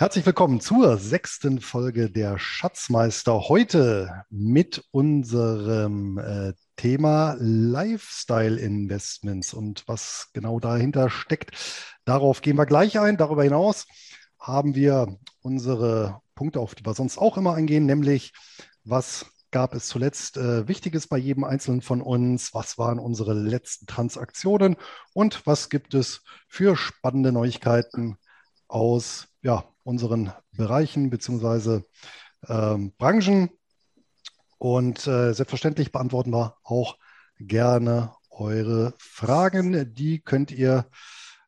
Herzlich willkommen zur sechsten Folge der Schatzmeister. Heute mit unserem äh, Thema Lifestyle Investments und was genau dahinter steckt. Darauf gehen wir gleich ein. Darüber hinaus haben wir unsere Punkte, auf die wir sonst auch immer eingehen, nämlich was gab es zuletzt äh, Wichtiges bei jedem Einzelnen von uns? Was waren unsere letzten Transaktionen? Und was gibt es für spannende Neuigkeiten aus ja, unseren Bereichen bzw. Ähm, Branchen. Und äh, selbstverständlich beantworten wir auch gerne eure Fragen. Die könnt ihr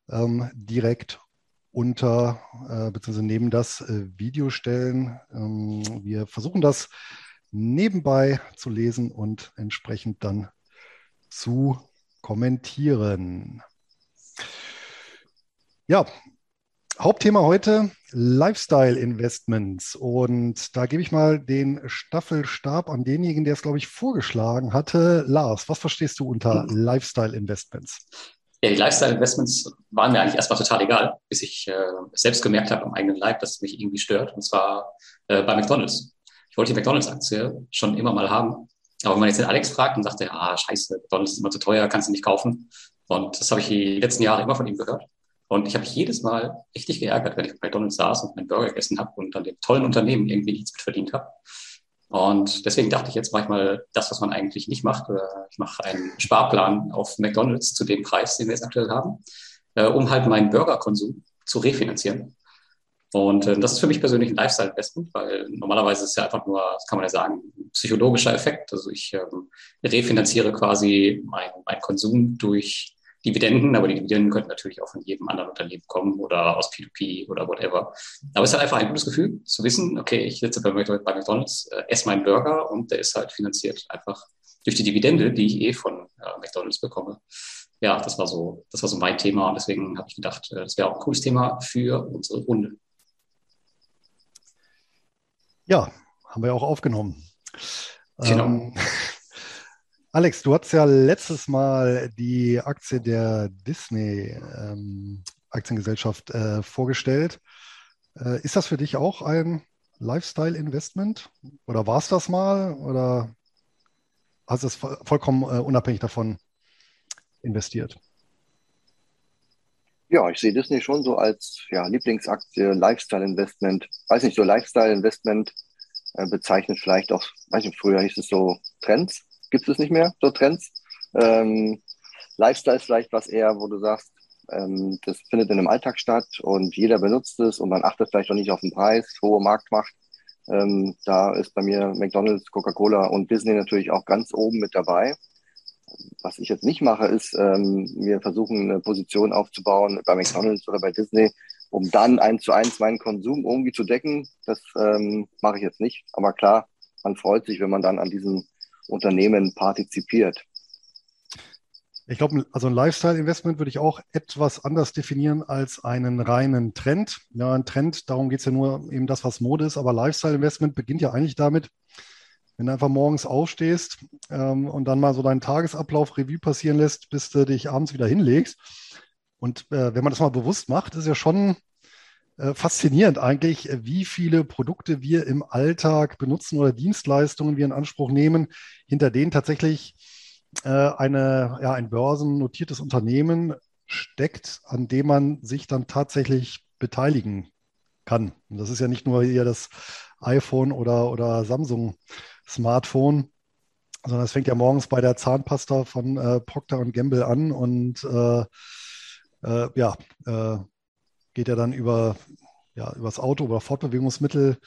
ähm, direkt unter äh, bzw. neben das äh, Video stellen. Ähm, wir versuchen das nebenbei zu lesen und entsprechend dann zu kommentieren. Ja, Hauptthema heute Lifestyle Investments. Und da gebe ich mal den Staffelstab an denjenigen, der es, glaube ich, vorgeschlagen hatte. Lars, was verstehst du unter mhm. Lifestyle Investments? Ja, die Lifestyle Investments waren mir eigentlich erstmal total egal, bis ich äh, selbst gemerkt habe am eigenen Leib, dass es mich irgendwie stört. Und zwar äh, bei McDonalds. Ich wollte die McDonalds-Aktie schon immer mal haben. Aber wenn man jetzt den Alex fragt und sagt, er, ah, scheiße, McDonalds ist immer zu teuer, kannst du nicht kaufen. Und das habe ich die letzten Jahre immer von ihm gehört. Und ich habe mich jedes Mal richtig geärgert, wenn ich bei McDonalds saß und meinen Burger gegessen habe und an dem tollen Unternehmen irgendwie nichts mit verdient habe. Und deswegen dachte ich, jetzt mache ich mal das, was man eigentlich nicht macht. Ich mache einen Sparplan auf McDonalds zu dem Preis, den wir jetzt aktuell haben, äh, um halt meinen Burgerkonsum zu refinanzieren. Und äh, das ist für mich persönlich ein Lifestyle-Investment, weil normalerweise ist es ja einfach nur, kann man ja sagen, ein psychologischer Effekt. Also ich ähm, refinanziere quasi meinen mein Konsum durch Dividenden, aber die Dividenden könnten natürlich auch von jedem anderen Unternehmen kommen oder aus P2P oder whatever. Aber es ist halt einfach ein gutes Gefühl zu wissen, okay, ich sitze bei, McDonalds, äh, esse meinen Burger und der ist halt finanziert einfach durch die Dividende, die ich eh von äh, McDonalds bekomme. Ja, das war so, das war so mein Thema und deswegen habe ich gedacht, äh, das wäre auch ein cooles Thema für unsere Runde. Ja, haben wir auch aufgenommen. Genau. Ähm, Alex, du hast ja letztes Mal die Aktie der Disney ähm, Aktiengesellschaft äh, vorgestellt. Äh, ist das für dich auch ein Lifestyle-Investment? Oder war es das mal? Oder hast du es vollkommen äh, unabhängig davon investiert? Ja, ich sehe Disney schon so als ja, Lieblingsaktie, Lifestyle-Investment. Weiß nicht, so Lifestyle-Investment äh, bezeichnet vielleicht auch, weiß nicht, früher hieß es so Trends gibt es nicht mehr, so Trends. Ähm, Lifestyle ist vielleicht was eher, wo du sagst, ähm, das findet in einem Alltag statt und jeder benutzt es und man achtet vielleicht auch nicht auf den Preis, hohe Marktmacht. Ähm, da ist bei mir McDonald's, Coca-Cola und Disney natürlich auch ganz oben mit dabei. Was ich jetzt nicht mache, ist, ähm, wir versuchen eine Position aufzubauen bei McDonald's oder bei Disney, um dann eins zu eins meinen Konsum irgendwie zu decken. Das ähm, mache ich jetzt nicht. Aber klar, man freut sich, wenn man dann an diesen Unternehmen partizipiert. Ich glaube, also ein Lifestyle-Investment würde ich auch etwas anders definieren als einen reinen Trend. Ja, ein Trend, darum geht es ja nur eben das, was Mode ist, aber Lifestyle-Investment beginnt ja eigentlich damit, wenn du einfach morgens aufstehst ähm, und dann mal so deinen Tagesablauf Revue passieren lässt, bis du dich abends wieder hinlegst. Und äh, wenn man das mal bewusst macht, ist ja schon faszinierend eigentlich, äh, wie viele Produkte wir im Alltag benutzen oder Dienstleistungen wir in Anspruch nehmen, hinter denen tatsächlich äh, eine, ja, ein börsennotiertes Unternehmen steckt, an dem man sich dann tatsächlich beteiligen kann. Und das ist ja nicht nur hier das iPhone oder, oder Samsung Smartphone, sondern es fängt ja morgens bei der Zahnpasta von äh, Procter Gamble an und äh, äh, ja, geht ja dann über, ja, über das Auto, über Fortbewegungsmittel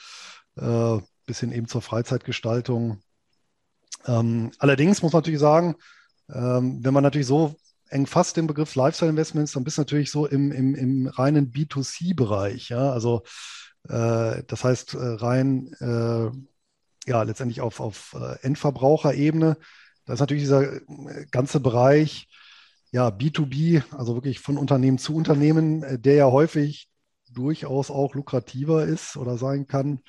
äh, bis hin eben zur Freizeitgestaltung. Ähm, allerdings muss man natürlich sagen, ähm, wenn man natürlich so eng fasst den Begriff Lifestyle Investments, dann bist du natürlich so im, im, im reinen B2C-Bereich. Ja? Also äh, das heißt äh, rein äh, ja letztendlich auf, auf äh, Endverbraucherebene. Da ist natürlich dieser äh, ganze Bereich ja, B2B, also wirklich von Unternehmen zu Unternehmen, äh, der ja häufig durchaus auch lukrativer ist oder sein kann,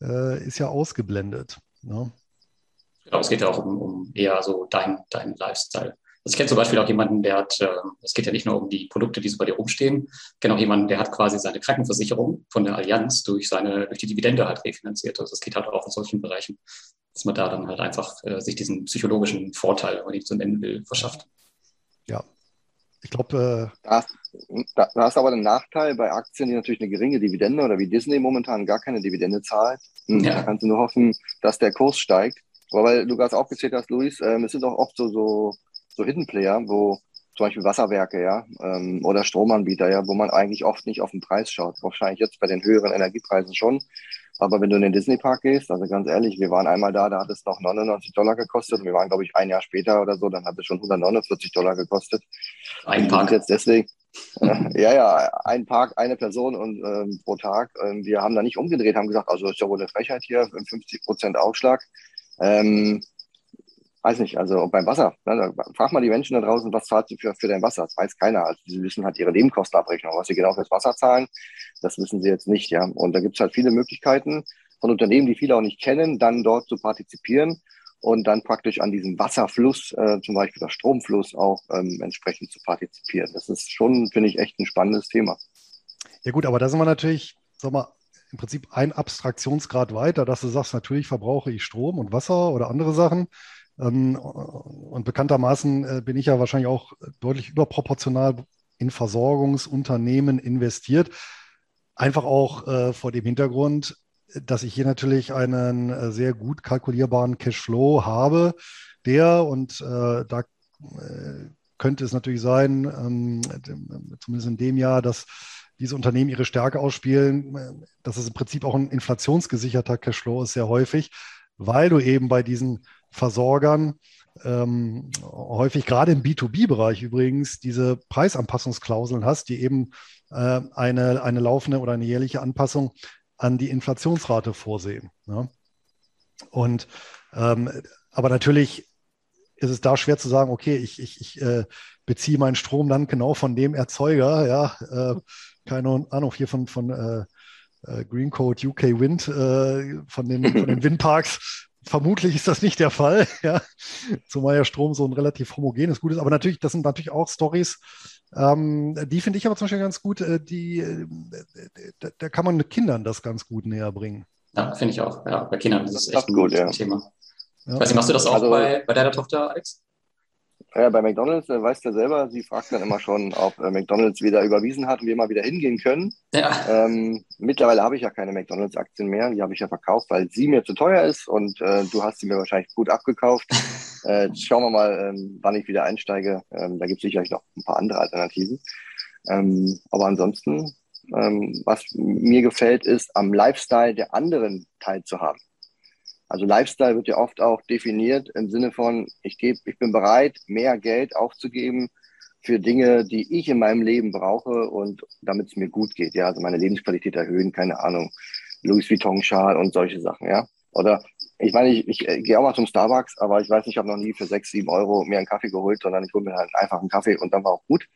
äh, ist ja ausgeblendet. Ne? Genau, es geht ja auch um, um eher so dein, dein Lifestyle. Also ich kenne zum Beispiel auch jemanden, der hat, äh, es geht ja nicht nur um die Produkte, die so bei dir rumstehen, ich kenne auch jemanden, der hat quasi seine Krankenversicherung von der Allianz durch seine, durch die Dividende halt refinanziert. Also es geht halt auch in solchen Bereichen, dass man da dann halt einfach äh, sich diesen psychologischen Vorteil, wenn man ihn so nennen will, verschafft. Ich glaube. Äh da, da, da, hast du aber den Nachteil bei Aktien, die natürlich eine geringe Dividende oder wie Disney momentan gar keine Dividende zahlt. Hm, ja. Da kannst du nur hoffen, dass der Kurs steigt. Aber weil du gerade aufgezählt hast, Luis, ähm, es sind auch oft so, so, so Hidden Player, wo zum Beispiel Wasserwerke, ja, ähm, oder Stromanbieter, ja, wo man eigentlich oft nicht auf den Preis schaut. Wahrscheinlich jetzt bei den höheren Energiepreisen schon. Aber wenn du in den Disney Park gehst, also ganz ehrlich, wir waren einmal da, da hat es noch 99 Dollar gekostet und wir waren, glaube ich, ein Jahr später oder so, dann hat es schon 149 Dollar gekostet. Ein Park. Jetzt deswegen, äh, ja, ja, ein Park, eine Person und ähm, pro Tag. Ähm, wir haben da nicht umgedreht, haben gesagt, also ist ja wohl eine Frechheit hier, 50 Prozent Aufschlag. Ähm, weiß nicht, also beim Wasser, ne, frag mal die Menschen da draußen, was zahlt sie für, für dein Wasser? Das weiß keiner. Also sie wissen halt ihre Nebenkostenabrechnung, was sie genau fürs Wasser zahlen, das wissen sie jetzt nicht, ja. Und da gibt es halt viele Möglichkeiten von Unternehmen, die viele auch nicht kennen, dann dort zu partizipieren und dann praktisch an diesem Wasserfluss, äh, zum Beispiel der Stromfluss, auch ähm, entsprechend zu partizipieren. Das ist schon, finde ich, echt ein spannendes Thema. Ja gut, aber da sind wir natürlich, sag mal, im Prinzip ein Abstraktionsgrad weiter, dass du sagst, natürlich verbrauche ich Strom und Wasser oder andere Sachen. Ähm, und bekanntermaßen äh, bin ich ja wahrscheinlich auch deutlich überproportional in Versorgungsunternehmen investiert. Einfach auch äh, vor dem Hintergrund, dass ich hier natürlich einen äh, sehr gut kalkulierbaren Cashflow habe, der und da könnte es natürlich sein, ähm, zumindest in dem Jahr, dass diese Unternehmen ihre Stärke ausspielen, dass es im Prinzip auch ein inflationsgesicherter Cashflow ist, sehr häufig, weil du eben bei diesen Versorgern ähm, häufig gerade im B2B-Bereich übrigens diese Preisanpassungsklauseln hast, die eben äh, eine, eine laufende oder eine jährliche Anpassung an die Inflationsrate vorsehen. Ne? Und ähm, aber natürlich ist es da schwer zu sagen, okay, ich, ich, ich äh, beziehe meinen Strom dann genau von dem Erzeuger, ja, äh, keine Ahnung, hier von, von äh, äh Green Code UK Wind, äh, von den, von den Windparks, Vermutlich ist das nicht der Fall, ja. Zumal ja Strom so ein relativ homogenes Gut ist. Aber natürlich, das sind natürlich auch Stories, ähm, die finde ich aber zum Beispiel ganz gut, äh, die, äh, da, da, kann man mit Kindern das ganz gut näher bringen. Ja, finde ich auch. Ja, bei Kindern ist es echt ein gutes ja. Thema. Ja. Weiß nicht, machst du das auch also, bei, bei deiner Tochter, Alex? Ja, bei McDonalds äh, weißt du selber, sie fragt dann immer schon, ob äh, McDonalds wieder überwiesen hat und wir mal wieder hingehen können. Ja. Ähm, mittlerweile habe ich ja keine McDonalds-Aktien mehr, die habe ich ja verkauft, weil sie mir zu teuer ist und äh, du hast sie mir wahrscheinlich gut abgekauft. äh, schauen wir mal, ähm, wann ich wieder einsteige. Ähm, da gibt es sicherlich noch ein paar andere Alternativen. Ähm, aber ansonsten, ähm, was mir gefällt, ist, am Lifestyle der anderen teilzuhaben. Also Lifestyle wird ja oft auch definiert im Sinne von, ich gebe, ich bin bereit, mehr Geld aufzugeben für Dinge, die ich in meinem Leben brauche und damit es mir gut geht. Ja, also meine Lebensqualität erhöhen, keine Ahnung, Louis Vuitton Schal und solche Sachen, ja. Oder ich meine, ich, ich äh, gehe auch mal zum Starbucks, aber ich weiß, ich habe noch nie für sechs, sieben Euro mir einen Kaffee geholt, sondern ich hole mir halt einfach einen Kaffee und dann war auch gut.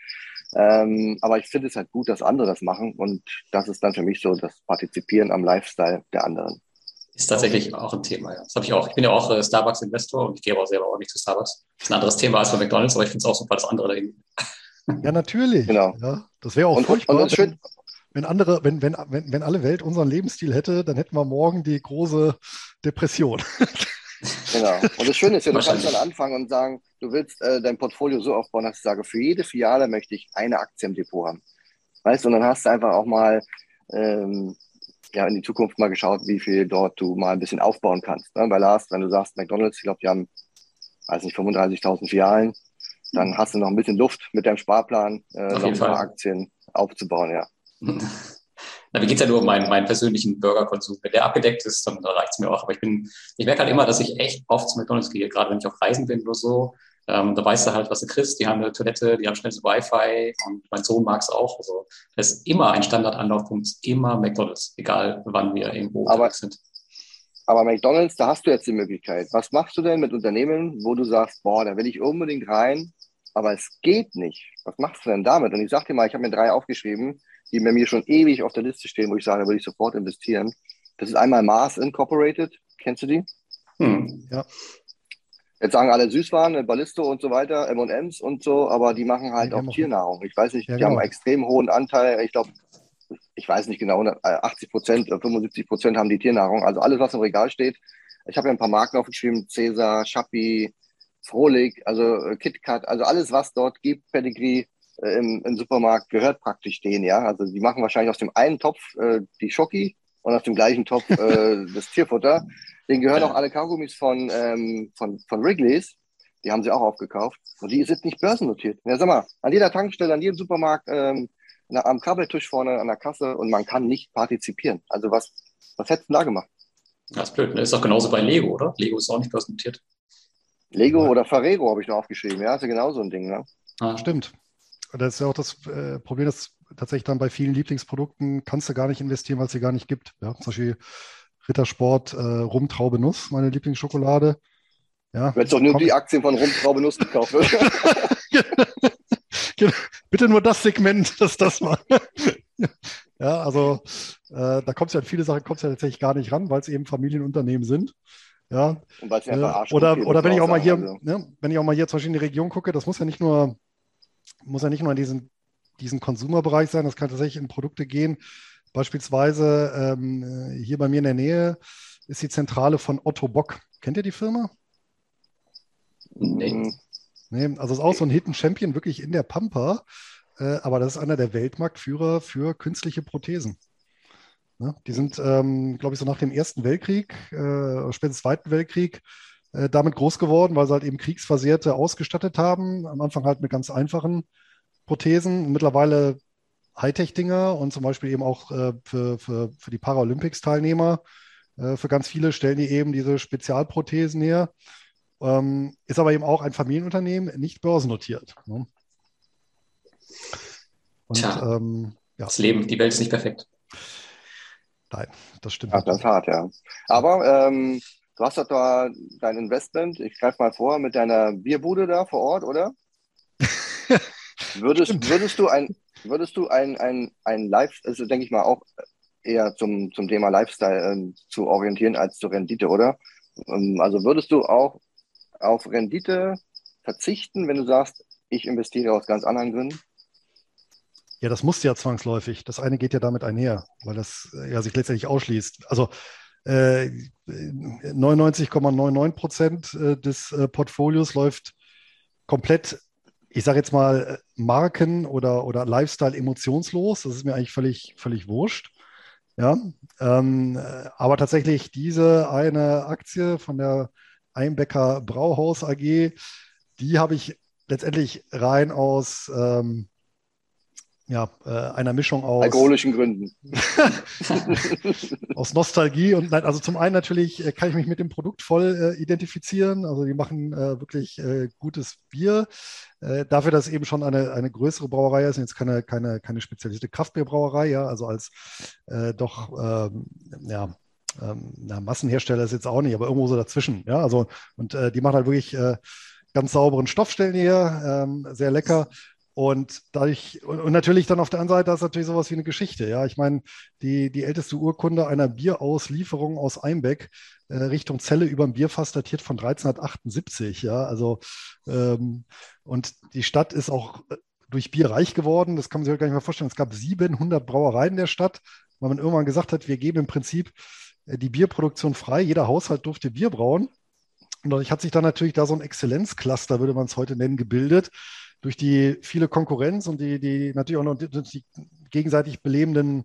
Ähm, aber ich finde es halt gut, dass andere das machen und das ist dann für mich so das Partizipieren am Lifestyle der anderen. Ist tatsächlich auch ein Thema, ja. Das habe ich auch. Ich bin ja auch äh, Starbucks-Investor und ich gehe aber auch selber auch nicht zu Starbucks. Das ist ein anderes Thema als bei McDonalds, aber ich finde es auch super, das andere dahin. Ja, natürlich. Genau. Ja, das wäre auch und, furchtbar. Und wenn, wenn, andere, wenn, wenn, wenn, wenn alle Welt unseren Lebensstil hätte, dann hätten wir morgen die große Depression. Genau. Und das Schöne ist ja, du kannst dann anfangen und sagen, du willst äh, dein Portfolio so aufbauen, dass ich sage, für jede Filiale möchte ich eine Aktie im Depot haben. Weißt du, und dann hast du einfach auch mal ähm, ja in die Zukunft mal geschaut, wie viel dort du mal ein bisschen aufbauen kannst. Ne? Weil Lars, wenn du sagst, McDonalds, ich glaube, die haben, weiß nicht, 35.000 Filialen, dann hast du noch ein bisschen Luft mit deinem Sparplan, äh, noch ein paar Aktien aufzubauen, ja. Na, mir geht es ja nur um meinen, meinen persönlichen Burgerkonsum. Wenn der abgedeckt ist, dann reicht es mir auch. Aber ich bin, ich merke halt immer, dass ich echt oft zu McDonalds gehe, gerade wenn ich auf Reisen bin oder so. Ähm, da weißt du halt, was du kriegst. Die haben eine Toilette, die haben schnelles Wi-Fi und mein Sohn mag es auch. Also das ist immer ein Standardanlaufpunkt, immer McDonalds, egal wann wir irgendwo aber, sind. Aber McDonalds, da hast du jetzt die Möglichkeit. Was machst du denn mit Unternehmen, wo du sagst, boah, da will ich unbedingt rein, aber es geht nicht. Was machst du denn damit? Und ich sag dir mal, ich habe mir drei aufgeschrieben, die bei mir schon ewig auf der Liste stehen, wo ich sage, da würde ich sofort investieren. Das ist einmal Mars Incorporated. Kennst du die? Hm. Ja. Jetzt sagen alle Süßwaren, Ballisto und so weiter, M&M's und so, aber die machen halt ja, auch Tiernahrung. Ich weiß nicht, ja, die genau. haben einen extrem hohen Anteil. Ich glaube, ich weiß nicht genau, 80 Prozent, 75 Prozent haben die Tiernahrung. Also alles, was im Regal steht. Ich habe ja ein paar Marken aufgeschrieben, Cäsar, Schappi, Frohlig, also äh, KitKat, also alles, was dort gibt, Pedigree äh, im, im, Supermarkt, gehört praktisch denen, ja. Also die machen wahrscheinlich aus dem einen Topf äh, die Schoki und aus dem gleichen Topf äh, das Tierfutter. Denen gehören auch alle Kaugummis von, ähm, von, von Wrigley's. Die haben sie auch aufgekauft. Und die sind nicht börsennotiert. Ja, sag mal, an jeder Tankstelle, an jedem Supermarkt, ähm, am Kabeltisch vorne an der Kasse und man kann nicht partizipieren. Also was, was hättest du da gemacht? Das ist blöd. Ne? Ist doch genauso bei Lego, oder? Lego ist auch nicht börsennotiert. Lego ja. oder Ferrero habe ich noch aufgeschrieben. Ja, ist ja genau so ein Ding. Ne? Ah. Stimmt. Das ist ja auch das äh, Problem, dass tatsächlich dann bei vielen Lieblingsprodukten kannst du gar nicht investieren, weil es sie gar nicht gibt. Ja, zum Beispiel Rittersport, äh, Rumtraube Nuss, meine Lieblingsschokolade. Ja, du hättest doch nur die Aktien von Rumtraube Nuss gekauft. Genau. Bitte nur das Segment, das das war. ja, also äh, da kommt es ja an viele Sachen kommt's ja tatsächlich gar nicht ran, weil es eben Familienunternehmen sind. Ja. Äh, oder oder wenn ich auch mal hier, also. ne, wenn ich auch mal hier zum Beispiel in die Region gucke, das muss ja nicht nur, muss ja nicht nur in diesen, diesen Konsumerbereich sein, das kann tatsächlich in Produkte gehen. Beispielsweise ähm, hier bei mir in der Nähe ist die Zentrale von Otto Bock. Kennt ihr die Firma? Nee. Nee, also ist auch so ein Hidden Champion wirklich in der Pampa, äh, aber das ist einer der Weltmarktführer für künstliche Prothesen. Ne? Die sind, ähm, glaube ich, so nach dem Ersten Weltkrieg, äh, spätestens Zweiten Weltkrieg, äh, damit groß geworden, weil sie halt eben Kriegsversehrte ausgestattet haben. Am Anfang halt mit ganz einfachen Prothesen. Mittlerweile Hightech-Dinger und zum Beispiel eben auch äh, für, für, für die Paralympics-Teilnehmer. Äh, für ganz viele stellen die eben diese Spezialprothesen her. Ähm, ist aber eben auch ein Familienunternehmen, nicht börsennotiert. Ne? Und, Tja, ähm, ja. das Leben, die Welt ist nicht perfekt. Nein, das stimmt. Ach, das ist hart, ja. Aber ähm, du hast doch da dein Investment, ich greife mal vor, mit deiner Bierbude da vor Ort, oder? würdest, würdest du ein, würdest du ein, ein, ein Live, also denke ich mal auch eher zum, zum Thema Lifestyle äh, zu orientieren als zur Rendite, oder? Ähm, also würdest du auch auf Rendite verzichten, wenn du sagst, ich investiere aus ganz anderen Gründen? Ja, das muss ja zwangsläufig. Das eine geht ja damit einher, weil das äh, ja sich letztendlich ausschließt. Also äh, 99,99 Prozent äh, des äh, Portfolios läuft komplett, ich sage jetzt mal, Marken oder, oder Lifestyle emotionslos. Das ist mir eigentlich völlig, völlig wurscht. Ja, ähm, aber tatsächlich diese eine Aktie von der Einbecker Brauhaus AG, die habe ich letztendlich rein aus ähm, ja, äh, einer Mischung aus alkoholischen Gründen. aus Nostalgie und nein, also zum einen natürlich äh, kann ich mich mit dem Produkt voll äh, identifizieren. Also die machen äh, wirklich äh, gutes Bier. Äh, dafür, dass es eben schon eine, eine größere Brauerei ist, jetzt keine, keine, keine spezialisierte Kraftbierbrauerei, ja, also als doch ähm, ja, ähm, na, Massenhersteller ist jetzt auch nicht, aber irgendwo so dazwischen. Ja, also und die machen halt wirklich ganz sauberen Stoffstellen hier, ähm, sehr lecker. Und dadurch, und, natürlich dann auf der anderen Seite ist natürlich sowas wie eine Geschichte. Ja, ich meine, die, die älteste Urkunde einer Bierauslieferung aus Einbeck äh, Richtung Zelle über ein Bierfass datiert von 1378. Ja, also, ähm, und die Stadt ist auch äh, durch Bier reich geworden. Das kann man sich gar nicht mehr vorstellen. Es gab 700 Brauereien der Stadt, weil man irgendwann gesagt hat, wir geben im Prinzip äh, die Bierproduktion frei. Jeder Haushalt durfte Bier brauen. Und dadurch hat sich dann natürlich da so ein Exzellenzcluster, würde man es heute nennen, gebildet. Durch die viele Konkurrenz und die, die natürlich auch noch die, die gegenseitig belebenden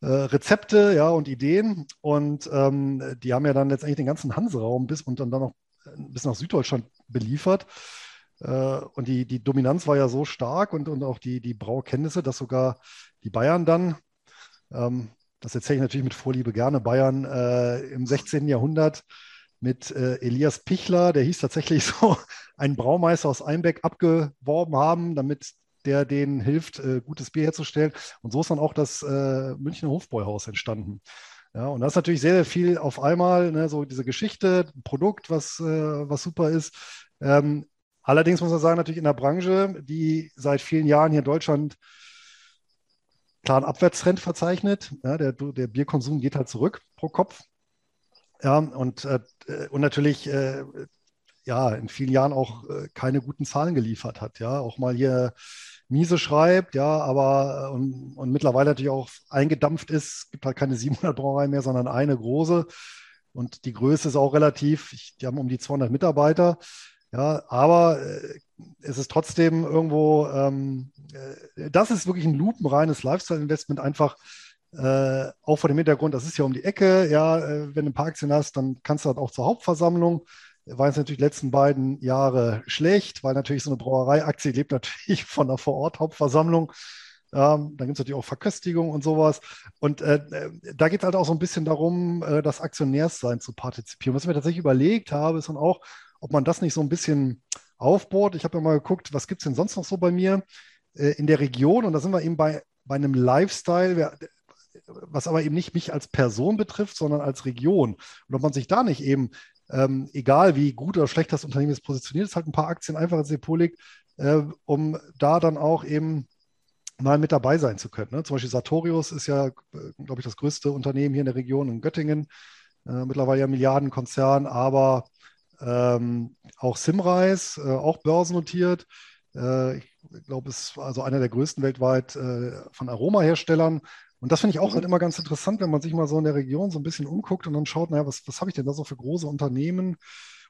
äh, Rezepte ja, und Ideen. Und ähm, die haben ja dann letztendlich den ganzen Hanseraum bis und dann, dann noch bis nach Süddeutschland beliefert. Äh, und die, die Dominanz war ja so stark und, und auch die, die Braukenntnisse, dass sogar die Bayern dann ähm, das erzähle ich natürlich mit Vorliebe gerne, Bayern äh, im 16. Jahrhundert mit äh, Elias Pichler, der hieß tatsächlich so, einen Braumeister aus Einbeck abgeworben haben, damit der denen hilft, äh, gutes Bier herzustellen. Und so ist dann auch das äh, Münchner Hofbräuhaus entstanden. Ja, und das ist natürlich sehr, sehr viel auf einmal, ne, so diese Geschichte, Produkt, was, äh, was super ist. Ähm, allerdings muss man sagen, natürlich in der Branche, die seit vielen Jahren hier in Deutschland klaren Abwärtstrend verzeichnet. Ja, der, der Bierkonsum geht halt zurück pro Kopf. Ja, und, äh, und natürlich äh, ja in vielen Jahren auch äh, keine guten Zahlen geliefert hat. Ja, auch mal hier miese schreibt, ja, aber äh, und, und mittlerweile natürlich auch eingedampft ist. Es gibt halt keine 700 Brauereien mehr, sondern eine große. Und die Größe ist auch relativ. Ich, die haben um die 200 Mitarbeiter. Ja, aber äh, es ist trotzdem irgendwo, ähm, äh, das ist wirklich ein lupenreines Lifestyle-Investment, einfach äh, auch vor dem Hintergrund, das ist ja um die Ecke, ja, äh, wenn du ein paar Aktien hast, dann kannst du halt auch zur Hauptversammlung. War jetzt natürlich die letzten beiden Jahre schlecht, weil natürlich so eine Brauereiaktie lebt natürlich von der Vorort-Hauptversammlung. Ähm, dann gibt es natürlich auch Verköstigung und sowas. Und äh, äh da geht es halt auch so ein bisschen darum, äh, das Aktionärssein zu partizipieren. Was ich mir tatsächlich überlegt habe, ist dann auch, ob man das nicht so ein bisschen aufbohrt. Ich habe ja mal geguckt, was gibt es denn sonst noch so bei mir äh, in der Region? Und da sind wir eben bei, bei einem Lifestyle, was aber eben nicht mich als Person betrifft, sondern als Region. Und ob man sich da nicht eben, ähm, egal wie gut oder schlecht das Unternehmen ist positioniert, ist halt ein paar Aktien einfach ins Depot legt, äh, um da dann auch eben mal mit dabei sein zu können. Ne? Zum Beispiel Sartorius ist ja, äh, glaube ich, das größte Unternehmen hier in der Region in Göttingen. Äh, mittlerweile ja Milliardenkonzern, aber ähm, auch Simrise, äh, auch börsennotiert. Äh, ich glaube, es ist also einer der größten weltweit äh, von Aromaherstellern. Und das finde ich auch mhm. halt immer ganz interessant, wenn man sich mal so in der Region so ein bisschen umguckt und dann schaut, naja, was, was habe ich denn da so für große Unternehmen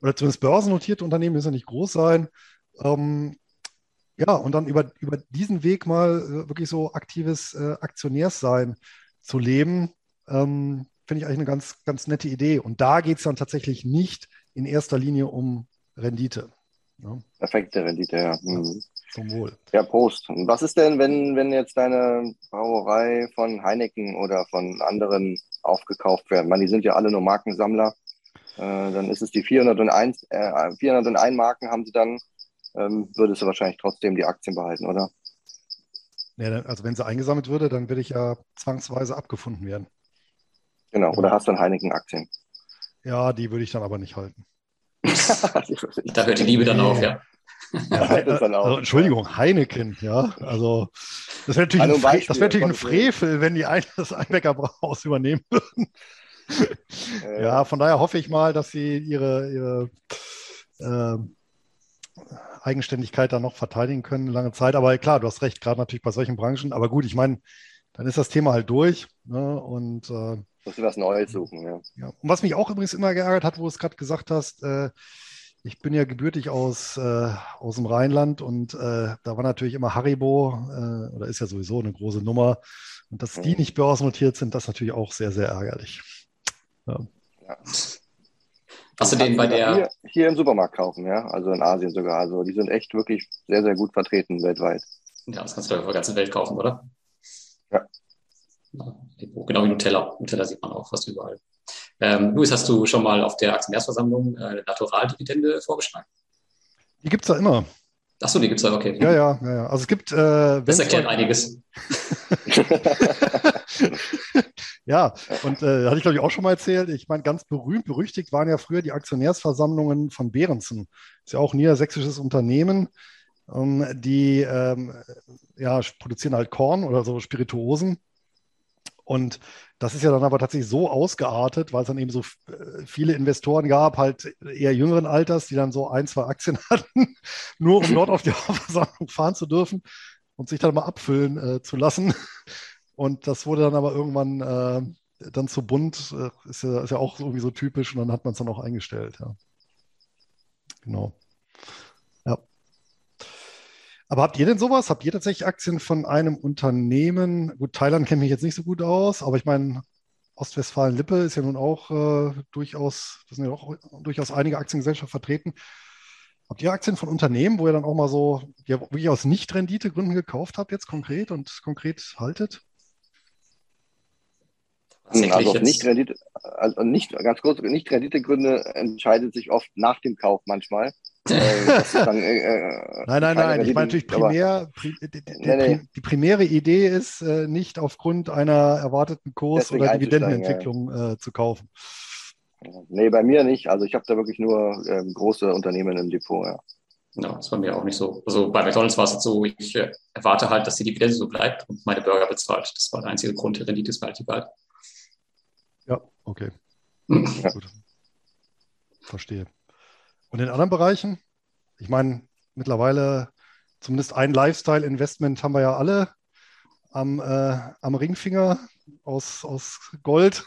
oder zumindest börsennotierte Unternehmen, müssen ja nicht groß sein. Ähm, ja, und dann über, über diesen Weg mal äh, wirklich so aktives äh, Aktionärssein zu leben, ähm, finde ich eigentlich eine ganz, ganz nette Idee. Und da geht es dann tatsächlich nicht in erster Linie um Rendite. Ja. Perfekte Rendite, ja. Mhm. Zum Wohl. Ja, Prost. Und was ist denn, wenn, wenn jetzt deine Brauerei von Heineken oder von anderen aufgekauft wird? Man, die sind ja alle nur Markensammler. Äh, dann ist es die 401, äh, 401 Marken haben sie dann, ähm, würdest du wahrscheinlich trotzdem die Aktien behalten, oder? Ja, also wenn sie eingesammelt würde, dann würde ich ja zwangsweise abgefunden werden. Genau, oder hast du dann Heineken-Aktien? Ja, die würde ich dann aber nicht halten. da hört die Liebe dann auf, ja. Ja also, Entschuldigung, Heineken, ja. Also das wäre natürlich, ein, Beispiel, das wär natürlich ein Frevel, wenn die ein, das Einbecker Brauhaus übernehmen würden. Äh, ja, von daher hoffe ich mal, dass sie ihre, ihre äh, Eigenständigkeit da noch verteidigen können, lange Zeit. Aber klar, du hast recht, gerade natürlich bei solchen Branchen. Aber gut, ich meine, dann ist das Thema halt durch. Ne? Und äh, Musst du was Neues suchen, ja. ja. Und was mich auch übrigens immer geärgert hat, wo du es gerade gesagt hast, äh, ich bin ja gebürtig aus, äh, aus dem Rheinland und äh, da war natürlich immer Haribo, äh, oder ist ja sowieso eine große Nummer. Und dass mhm. die nicht börsennotiert sind, das ist natürlich auch sehr, sehr ärgerlich. Ja. ja. Hast du den bei der. Hier, hier, im Supermarkt kaufen, ja, also in Asien sogar. Also die sind echt wirklich sehr, sehr gut vertreten weltweit. Ja, das kannst du auf der ganzen Welt kaufen, oder? Ja. Genau wie Nutella. Nutella sieht man auch fast überall. Ähm, Luis, hast du schon mal auf der Aktionärsversammlung äh, Naturaldividende vorgeschlagen? Die gibt es da immer. Achso, die gibt es da, okay. Ja, ja, ja, ja. Also es gibt. Äh, das erklärt einiges. ja, und äh, hatte ich glaube ich auch schon mal erzählt. Ich meine, ganz berühmt, berüchtigt waren ja früher die Aktionärsversammlungen von Behrensen. Ist ja auch ein niedersächsisches Unternehmen. Ähm, die ähm, ja, produzieren halt Korn oder so Spirituosen und das ist ja dann aber tatsächlich so ausgeartet, weil es dann eben so äh, viele Investoren gab, halt eher jüngeren Alters, die dann so ein, zwei Aktien hatten, nur um dort auf die Hauptversammlung fahren zu dürfen und sich dann mal abfüllen äh, zu lassen. Und das wurde dann aber irgendwann äh, dann zu bunt, äh, ist, ja, ist ja auch irgendwie so typisch und dann hat man es dann auch eingestellt. Ja. Genau. Aber habt ihr denn sowas? Habt ihr tatsächlich Aktien von einem Unternehmen? Gut, Thailand kennt mich jetzt nicht so gut aus, aber ich meine, Ostwestfalen-Lippe ist ja nun auch äh, durchaus, das sind ja auch durchaus einige Aktiengesellschaften vertreten. Habt ihr Aktien von Unternehmen, wo ihr dann auch mal so, ja, wirklich aus Nicht-Rendite-Gründen gekauft habt, jetzt konkret und konkret haltet? Also nicht Rendite, also nicht, ganz kurz, nicht Renditegründe entscheidet sich oft nach dem Kauf manchmal. Äh, dann, äh, äh, nein, nein, nein. Ich meine natürlich primär, pri, die, die, nee, nee. die, primäre Idee ist, äh, nicht aufgrund einer erwarteten Kurs- Deswegen oder Dividendenentwicklung ja. Äh, zu kaufen. Nee, bei mir nicht. Also ich habe da wirklich nur ähm, große Unternehmen im Depot, ja. Ja, das war mir auch nicht so. Also bei McDonalds war es so, ich äh, erwarte halt, dass die Dividende so bleibt und meine Burger bezahlt. Das war der einzige Grund. Die Rendite ist mir halt egal. Ja, okay. Ja. Gut. Verstehe. Und in anderen Bereichen? Ich meine, mittlerweile zumindest ein Lifestyle-Investment haben wir ja alle am, äh, am Ringfinger aus, aus Gold.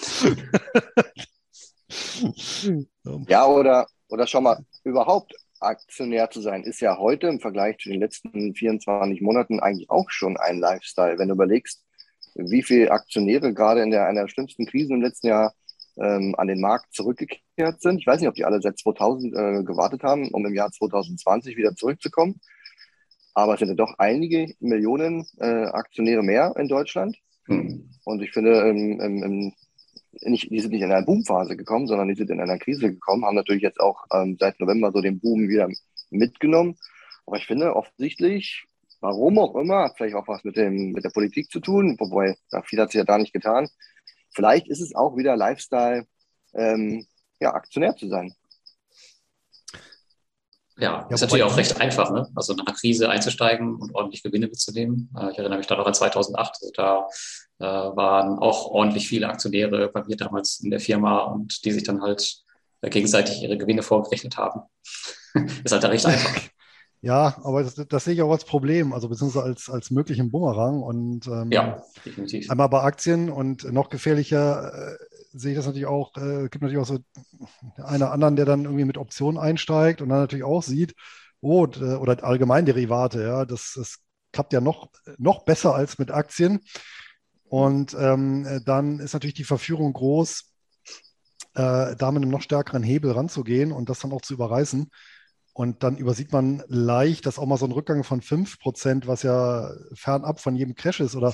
ja, oder, oder schon mal überhaupt Aktionär zu sein, ist ja heute im Vergleich zu den letzten 24 Monaten eigentlich auch schon ein Lifestyle. Wenn du überlegst, wie viele Aktionäre gerade in der, einer der schlimmsten Krisen im letzten Jahr ähm, an den Markt zurückgekehrt sind. Ich weiß nicht, ob die alle seit 2000 äh, gewartet haben, um im Jahr 2020 wieder zurückzukommen. Aber es sind ja doch einige Millionen äh, Aktionäre mehr in Deutschland. Hm. Und ich finde, im, im, im, nicht, die sind nicht in einer Boomphase gekommen, sondern die sind in einer Krise gekommen, haben natürlich jetzt auch ähm, seit November so den Boom wieder mitgenommen. Aber ich finde offensichtlich, warum auch immer, hat vielleicht auch was mit, dem, mit der Politik zu tun, wobei ja, viel hat sich ja da nicht getan. Vielleicht ist es auch wieder Lifestyle, ähm, ja, Aktionär zu sein. Ja, ist natürlich auch recht einfach, ne? Also nach einer Krise einzusteigen und ordentlich Gewinne mitzunehmen. Äh, ich erinnere mich da noch an 2008. Also da äh, waren auch ordentlich viele Aktionäre bei mir damals in der Firma und die sich dann halt äh, gegenseitig ihre Gewinne vorgerechnet haben. ist halt da recht einfach. Ja, aber das, das, sehe ich auch als Problem, also beziehungsweise als, als möglichen Bumerang. Und ähm, ja, definitiv. einmal bei Aktien und noch gefährlicher äh, sehe ich das natürlich auch, äh, gibt natürlich auch so einer anderen, der dann irgendwie mit Optionen einsteigt und dann natürlich auch sieht, oh, oder Allgemeinderivate, ja, das, das klappt ja noch, noch besser als mit Aktien. Und ähm, dann ist natürlich die Verführung groß, äh, da mit einem noch stärkeren Hebel ranzugehen und das dann auch zu überreißen. Und dann übersieht man leicht, dass auch mal so ein Rückgang von 5%, was ja fernab von jedem Crash ist, oder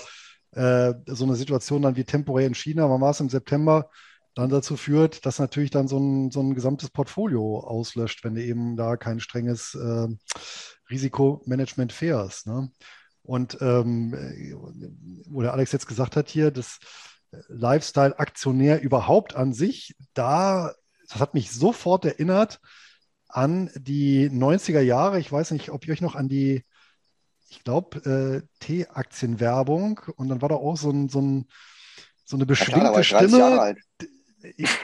äh, so eine Situation dann wie temporär in China, man war es im September, dann dazu führt, dass natürlich dann so ein, so ein gesamtes Portfolio auslöscht, wenn du eben da kein strenges äh, Risikomanagement fährst. Ne? Und ähm, wo der Alex jetzt gesagt hat hier, das Lifestyle-Aktionär überhaupt an sich, da, das hat mich sofort erinnert an die 90er Jahre. Ich weiß nicht, ob ihr euch noch an die, ich glaube, äh, T-Aktienwerbung und dann war da auch so, ein, so, ein, so eine beschwingte Stimme.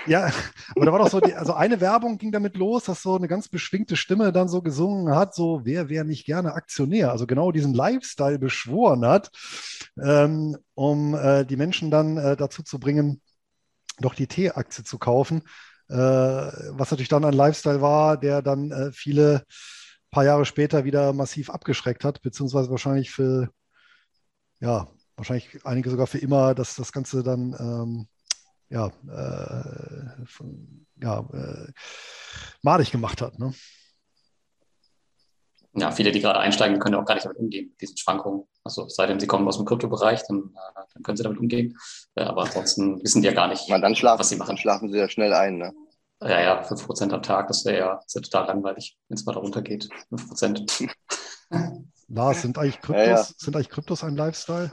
Ja, aber da war doch so, die, also eine Werbung ging damit los, dass so eine ganz beschwingte Stimme dann so gesungen hat, so wer wäre nicht gerne Aktionär, also genau diesen Lifestyle beschworen hat, ähm, um äh, die Menschen dann äh, dazu zu bringen, doch die T-Aktie zu kaufen. Äh, was natürlich dann ein Lifestyle war, der dann äh, viele paar Jahre später wieder massiv abgeschreckt hat, beziehungsweise wahrscheinlich für, ja, wahrscheinlich einige sogar für immer, dass das Ganze dann ähm, ja, äh, von, ja äh, madig gemacht hat. Ne? Ja, viele, die gerade einsteigen, können auch gar nicht damit umgehen, mit diesen Schwankungen. Also sei denn, sie kommen aus dem Kryptobereich, dann, äh, dann können sie damit umgehen. Äh, aber ansonsten wissen die ja gar nicht, Man, dann schlafen, was sie machen. Dann schlafen sie ja schnell ein. Ne? Ja, ja, 5% am Tag, das wäre ja, wär total langweilig, wenn es mal darunter geht. 5%. Lars, sind eigentlich Kryptos, ja, ja. sind eigentlich Kryptos ein Lifestyle?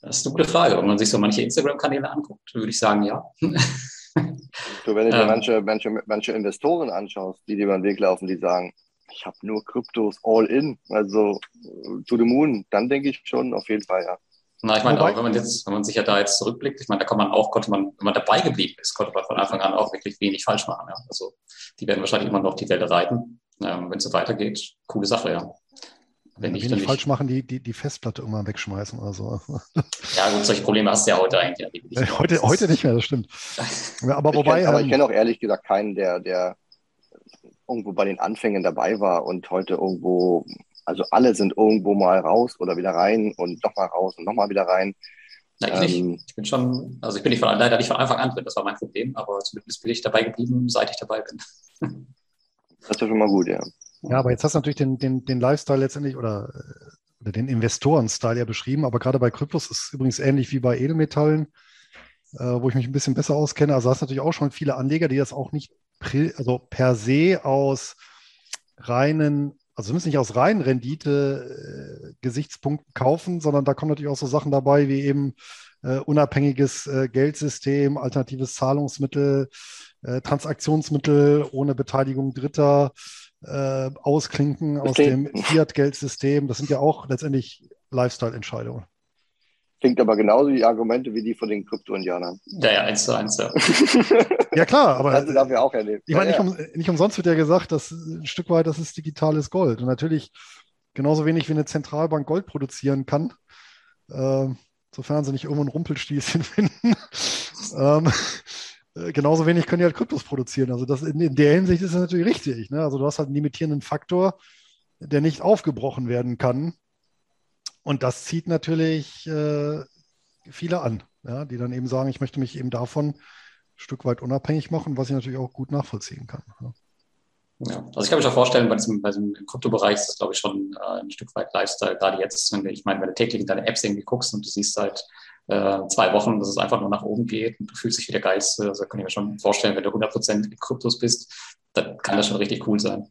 Das ist eine gute Frage. Wenn man sich so manche Instagram-Kanäle anguckt, würde ich sagen, ja. Du, wenn du dir ähm, manche, manche, manche Investoren anschaust, die dir über den Weg laufen, die sagen, ich habe nur Kryptos all in, also to the moon, dann denke ich schon auf jeden Fall, ja. Na, ich meine auch, wenn man jetzt, wenn man sich ja da jetzt zurückblickt, ich meine, da kann man auch, konnte man, wenn man dabei geblieben ist, konnte man von Anfang an auch wirklich wenig falsch machen. Ja. Also die werden wahrscheinlich immer noch die Welle reiten. Ähm, wenn es so weitergeht, coule Sache, ja. Wenn nicht, wenig falsch machen, die, die, die Festplatte irgendwann wegschmeißen oder so. Ja, gut, solche Probleme hast du ja heute eigentlich. Ja, heute, heute nicht mehr, das stimmt. Aber ich wobei. Kenn, aber ich ähm, kenne auch ehrlich gesagt keinen, der, der irgendwo bei den Anfängen dabei war und heute irgendwo, also alle sind irgendwo mal raus oder wieder rein und nochmal raus und nochmal wieder rein. Nein, ich ähm, nicht. Ich bin schon, also ich bin nicht von, leider nicht von Anfang an drin, das war mein Problem, aber zumindest bin ich dabei geblieben, seit ich dabei bin. Das ist ja schon mal gut, ja. Ja, aber jetzt hast du natürlich den, den, den Lifestyle letztendlich oder, oder den Investoren-Style ja beschrieben, aber gerade bei Kryptos ist es übrigens ähnlich wie bei Edelmetallen, äh, wo ich mich ein bisschen besser auskenne. Also hast du natürlich auch schon viele Anleger, die das auch nicht also per se aus reinen, also zumindest nicht aus reinen Rendite-Gesichtspunkten äh, kaufen, sondern da kommen natürlich auch so Sachen dabei wie eben äh, unabhängiges äh, Geldsystem, alternatives Zahlungsmittel, äh, Transaktionsmittel ohne Beteiligung Dritter, äh, Ausklinken aus dem Fiat-Geldsystem. Das sind ja auch letztendlich Lifestyle-Entscheidungen. Klingt aber genauso die Argumente wie die von den Krypto-Indianern. Ja, ja, eins zu eins, ja. ja, klar, aber. Das dafür auch erlebt. Ich meine, ja, nicht, um, nicht umsonst wird ja gesagt, dass ein Stück weit, das ist digitales Gold. Und natürlich genauso wenig wie eine Zentralbank Gold produzieren kann, äh, sofern sie nicht irgendwo ein Rumpelstilzchen finden. ähm, äh, genauso wenig können die halt Kryptos produzieren. Also das in, in der Hinsicht ist das natürlich richtig. Ne? Also du hast halt einen limitierenden Faktor, der nicht aufgebrochen werden kann. Und das zieht natürlich äh, viele an, ja, die dann eben sagen, ich möchte mich eben davon ein Stück weit unabhängig machen, was ich natürlich auch gut nachvollziehen kann. Ja. Ja, also ich kann mir schon vorstellen, bei diesem, bei diesem Kryptobereich ist das, glaube ich, schon äh, ein Stück weit Lifestyle, gerade jetzt, wenn du, ich meine, wenn du täglich in deine Apps irgendwie guckst und du siehst seit äh, zwei Wochen, dass es einfach nur nach oben geht und du fühlst dich wie der Geist, also kann ich mir schon vorstellen, wenn du 100% in Kryptos bist, dann kann das schon richtig cool sein.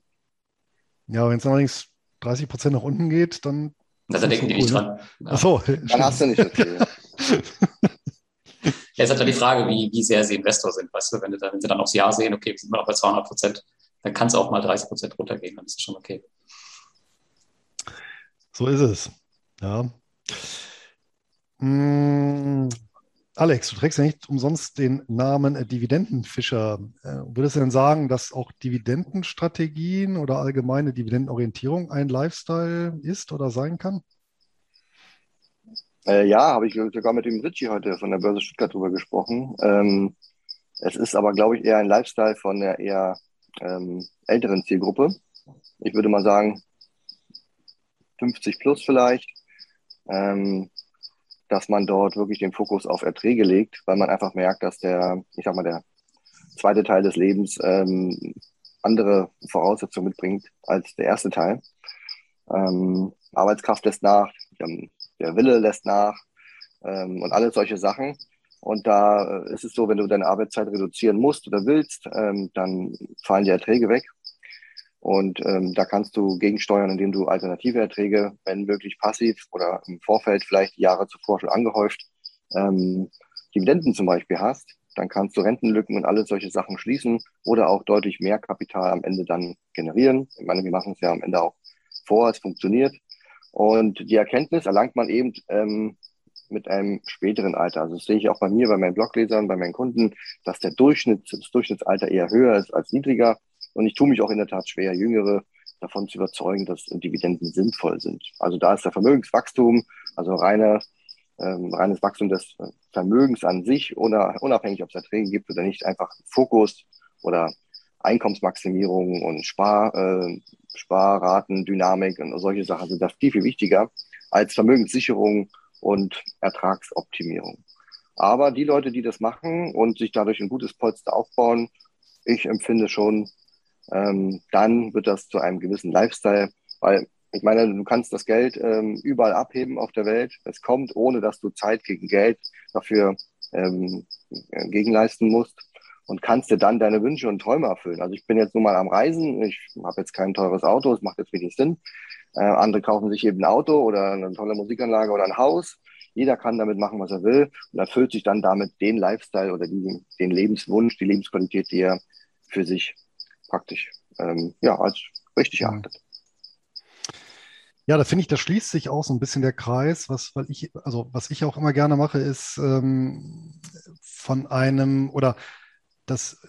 Ja, wenn es allerdings 30% nach unten geht, dann da denken die nicht ne? dran. Ja. Ach so. Dann hast du nicht so viel. Ja, ist halt die Frage, wie, wie sehr sie Investor sind. Weißt du, wenn, du dann, wenn sie dann aufs Jahr sehen, okay, wir sind noch bei 200 Prozent, dann kann es auch mal 30 Prozent runtergehen, dann ist es schon okay. So ist es. Ja. Hm, Alex, du trägst ja nicht umsonst den Namen äh, Dividendenfischer. Äh, würdest du denn sagen, dass auch Dividendenstrategien oder allgemeine Dividendenorientierung ein Lifestyle ist oder sein kann? Äh, ja, habe ich sogar mit dem Ritchie heute von der Börse Stuttgart drüber gesprochen. Ähm, es ist aber, glaube ich, eher ein Lifestyle von der eher ähm, älteren Zielgruppe. Ich würde mal sagen 50 plus vielleicht. Ähm, dass man dort wirklich den Fokus auf Erträge legt, weil man einfach merkt, dass der, ich sag mal, der zweite Teil des Lebens ähm, andere Voraussetzungen mitbringt als der erste Teil. Ähm, Arbeitskraft lässt nach, der Wille lässt nach ähm, und alle solche Sachen. Und da äh, ist es so, wenn du deine Arbeitszeit reduzieren musst oder willst, ähm, dann fallen die Erträge weg. Und ähm, da kannst du gegensteuern, indem du alternative Erträge, wenn möglich passiv oder im Vorfeld vielleicht Jahre zuvor schon angehäuft, ähm, Dividenden zum Beispiel hast. Dann kannst du Rentenlücken und alle solche Sachen schließen oder auch deutlich mehr Kapital am Ende dann generieren. Ich meine, wir machen es ja am Ende auch vor, es funktioniert. Und die Erkenntnis erlangt man eben ähm, mit einem späteren Alter. Also das sehe ich auch bei mir, bei meinen Bloglesern, bei meinen Kunden, dass der Durchschnitt, das Durchschnittsalter eher höher ist als niedriger. Und ich tue mich auch in der Tat schwer, Jüngere davon zu überzeugen, dass Dividenden sinnvoll sind. Also da ist der Vermögenswachstum, also reine, ähm, reines Wachstum des Vermögens an sich, unabhängig ob es Erträge gibt oder nicht, einfach Fokus oder Einkommensmaximierung und Spar, äh, Sparraten, Dynamik und solche Sachen sind da viel, viel wichtiger als Vermögenssicherung und Ertragsoptimierung. Aber die Leute, die das machen und sich dadurch ein gutes Polster aufbauen, ich empfinde schon, ähm, dann wird das zu einem gewissen Lifestyle, weil ich meine, du kannst das Geld ähm, überall abheben auf der Welt. Es kommt, ohne dass du Zeit gegen Geld dafür ähm, gegenleisten musst und kannst dir dann deine Wünsche und Träume erfüllen. Also ich bin jetzt nun mal am Reisen, ich habe jetzt kein teures Auto, es macht jetzt wenig Sinn. Äh, andere kaufen sich eben ein Auto oder eine tolle Musikanlage oder ein Haus. Jeder kann damit machen, was er will und erfüllt sich dann damit den Lifestyle oder die, den Lebenswunsch, die Lebensqualität, die er für sich praktisch ähm, ja, als richtig erachtet. Ja, da finde ich, da schließt sich auch so ein bisschen der Kreis, was, weil ich, also was ich auch immer gerne mache, ist ähm, von einem oder das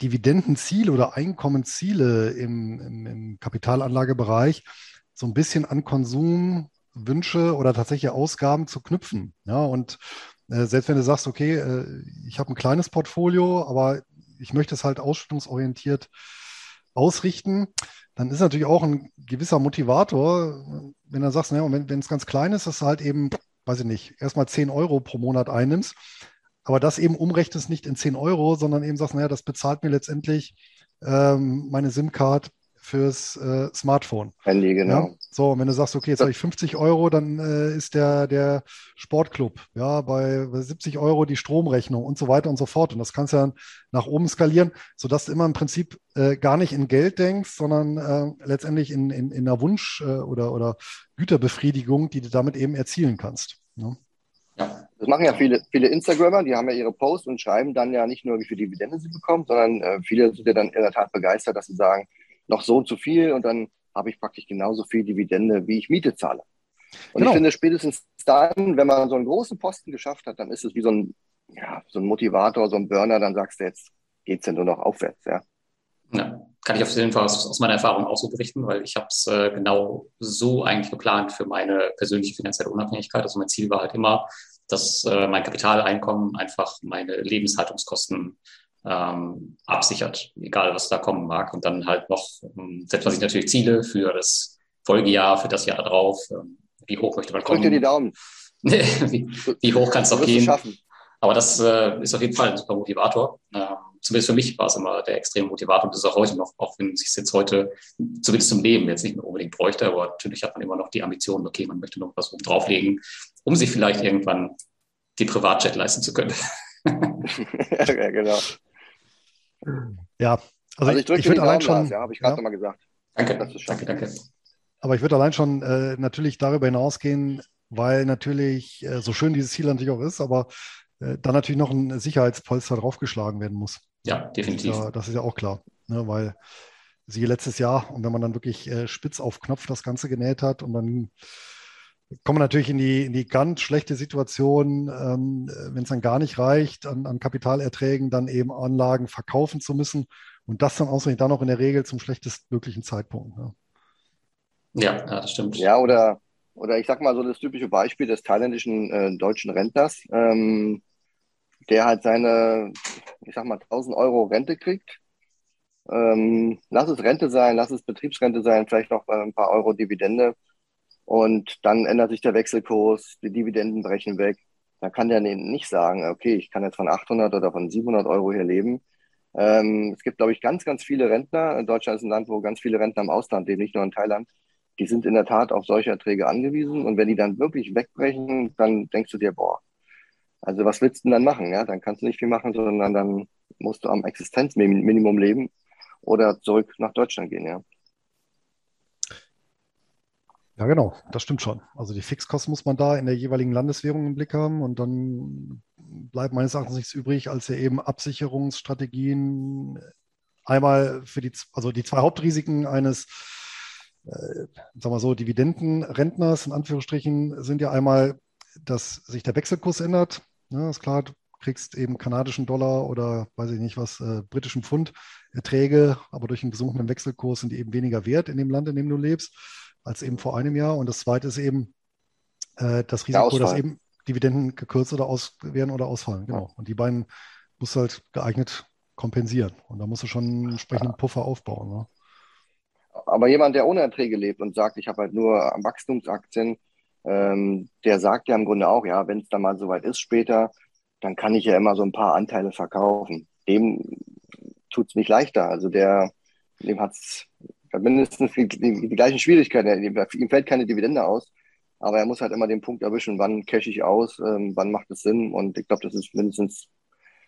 Dividendenziele oder Einkommensziele im, im, im Kapitalanlagebereich so ein bisschen an Konsumwünsche oder tatsächliche Ausgaben zu knüpfen. Ja, und äh, selbst wenn du sagst, okay, äh, ich habe ein kleines Portfolio, aber ich möchte es halt ausstellungsorientiert ausrichten, dann ist natürlich auch ein gewisser Motivator, wenn du sagst, naja, wenn, es ganz klein ist, dass du halt eben, weiß ich nicht, erstmal 10 Euro pro Monat einnimmst, aber das eben umrechnest nicht in 10 Euro, sondern eben sagst, naja, das bezahlt mir letztendlich ähm, meine SIM-Card fürs äh, Smartphone. Handy, genau. Ja? So, und wenn du sagst, okay, jetzt habe ich 50 Euro, dann äh, ist der, der Sportclub, ja, bei 70 Euro die Stromrechnung und so weiter und so fort. Und das kannst du dann nach oben skalieren, sodass du immer im Prinzip äh, gar nicht in Geld denkst, sondern äh, letztendlich in, in, in einer Wunsch- äh, oder, oder Güterbefriedigung, die du damit eben erzielen kannst. Ne? Ja. Das machen ja viele, viele Instagrammer, die haben ja ihre Posts und schreiben dann ja nicht nur, wie viel Dividende sie bekommen, sondern äh, viele sind ja dann in der Tat begeistert, dass sie sagen, noch so und so viel und dann habe ich praktisch genauso viel Dividende, wie ich Miete zahle. Und genau. ich finde, spätestens dann, wenn man so einen großen Posten geschafft hat, dann ist es wie so ein, ja, so ein Motivator, so ein Burner, dann sagst du, jetzt geht es ja nur noch aufwärts, ja. Ja, kann ich auf jeden Fall aus, aus meiner Erfahrung auch so berichten, weil ich habe es äh, genau so eigentlich geplant für meine persönliche finanzielle Unabhängigkeit. Also mein Ziel war halt immer, dass äh, mein Kapitaleinkommen einfach meine Lebenshaltungskosten ähm, absichert, egal was da kommen mag. Und dann halt noch, ähm, selbst was ich natürlich Ziele für das Folgejahr, für das Jahr darauf, ähm, wie hoch möchte man kommen? Drück dir die Daumen. wie, wie, hoch kann es noch gehen? Aber das äh, ist auf jeden Fall ein super Motivator. Ähm, zumindest für mich war es immer der extreme Motivator und das ist auch heute noch, auch wenn es sich jetzt heute zumindest zum Leben jetzt nicht mehr unbedingt bräuchte, aber natürlich hat man immer noch die Ambition, okay, man möchte noch was oben drauflegen, um sich vielleicht irgendwann die Privatjet leisten zu können. ja, genau. Ja, also, also ich ich würde allein schon, ja, habe ich gerade ja. nochmal gesagt. Danke, danke, danke. Aber ich würde allein schon äh, natürlich darüber hinausgehen, weil natürlich, äh, so schön dieses Ziel natürlich auch ist, aber äh, dann natürlich noch ein Sicherheitspolster draufgeschlagen werden muss. Ja, definitiv. Das ist ja, das ist ja auch klar, ne, weil sie letztes Jahr und wenn man dann wirklich äh, spitz auf Knopf das Ganze genäht hat und dann kommen wir natürlich in die, in die ganz schlechte Situation, ähm, wenn es dann gar nicht reicht, an, an, Kapitalerträgen dann eben Anlagen verkaufen zu müssen und das dann ausgerechnet dann auch in der Regel zum schlechtestmöglichen Zeitpunkt. Ne? Ja, ja, das stimmt. Ja, oder, oder ich sag mal so das typische Beispiel des thailändischen äh, deutschen Rentners, ähm, der halt seine, ich sag mal, 1000 Euro Rente kriegt. Ähm, lass es Rente sein, lass es Betriebsrente sein, vielleicht noch ein paar Euro Dividende und dann ändert sich der Wechselkurs, die Dividenden brechen weg. Da kann der nicht sagen, okay, ich kann jetzt von 800 oder von 700 Euro hier leben. Ähm, es gibt, glaube ich, ganz, ganz viele Rentner. Deutschland ist ein Land, wo ganz viele Rentner im Ausland leben, nicht nur in Thailand. Die sind in der Tat auf solche Erträge angewiesen. Und wenn die dann wirklich wegbrechen, dann denkst du dir, boah, also was willst du denn dann machen? Ja, dann kannst du nicht viel machen, sondern dann musst du am Existenzminimum leben oder zurück nach Deutschland gehen, ja. Ja, genau, das stimmt schon. Also die Fixkosten muss man da in der jeweiligen Landeswährung im Blick haben und dann bleibt meines Erachtens nichts übrig, als ja eben Absicherungsstrategien einmal für die, also die zwei Hauptrisiken eines, äh, sagen wir so, Dividendenrentners in Anführungsstrichen sind ja einmal, dass sich der Wechselkurs ändert. Ja, ist klar, du kriegst eben kanadischen Dollar oder weiß ich nicht was, äh, britischen Pfund Erträge, aber durch einen gesunkenen Wechselkurs sind die eben weniger wert in dem Land, in dem du lebst als eben vor einem Jahr. Und das zweite ist eben äh, das Risiko, dass eben Dividenden gekürzt oder aus werden oder ausfallen. Genau. Ja. Und die beiden musst du halt geeignet kompensieren. Und da musst du schon einen entsprechenden Puffer aufbauen. Ne? Aber jemand, der ohne Erträge lebt und sagt, ich habe halt nur Wachstumsaktien, ähm, der sagt ja im Grunde auch, ja, wenn es dann mal soweit ist später, dann kann ich ja immer so ein paar Anteile verkaufen. Dem tut es nicht leichter. Also der, dem hat es mindestens die, die, die gleichen Schwierigkeiten. Ihm fällt keine Dividende aus, aber er muss halt immer den Punkt erwischen, wann cash ich aus, ähm, wann macht es Sinn. Und ich glaube, das ist mindestens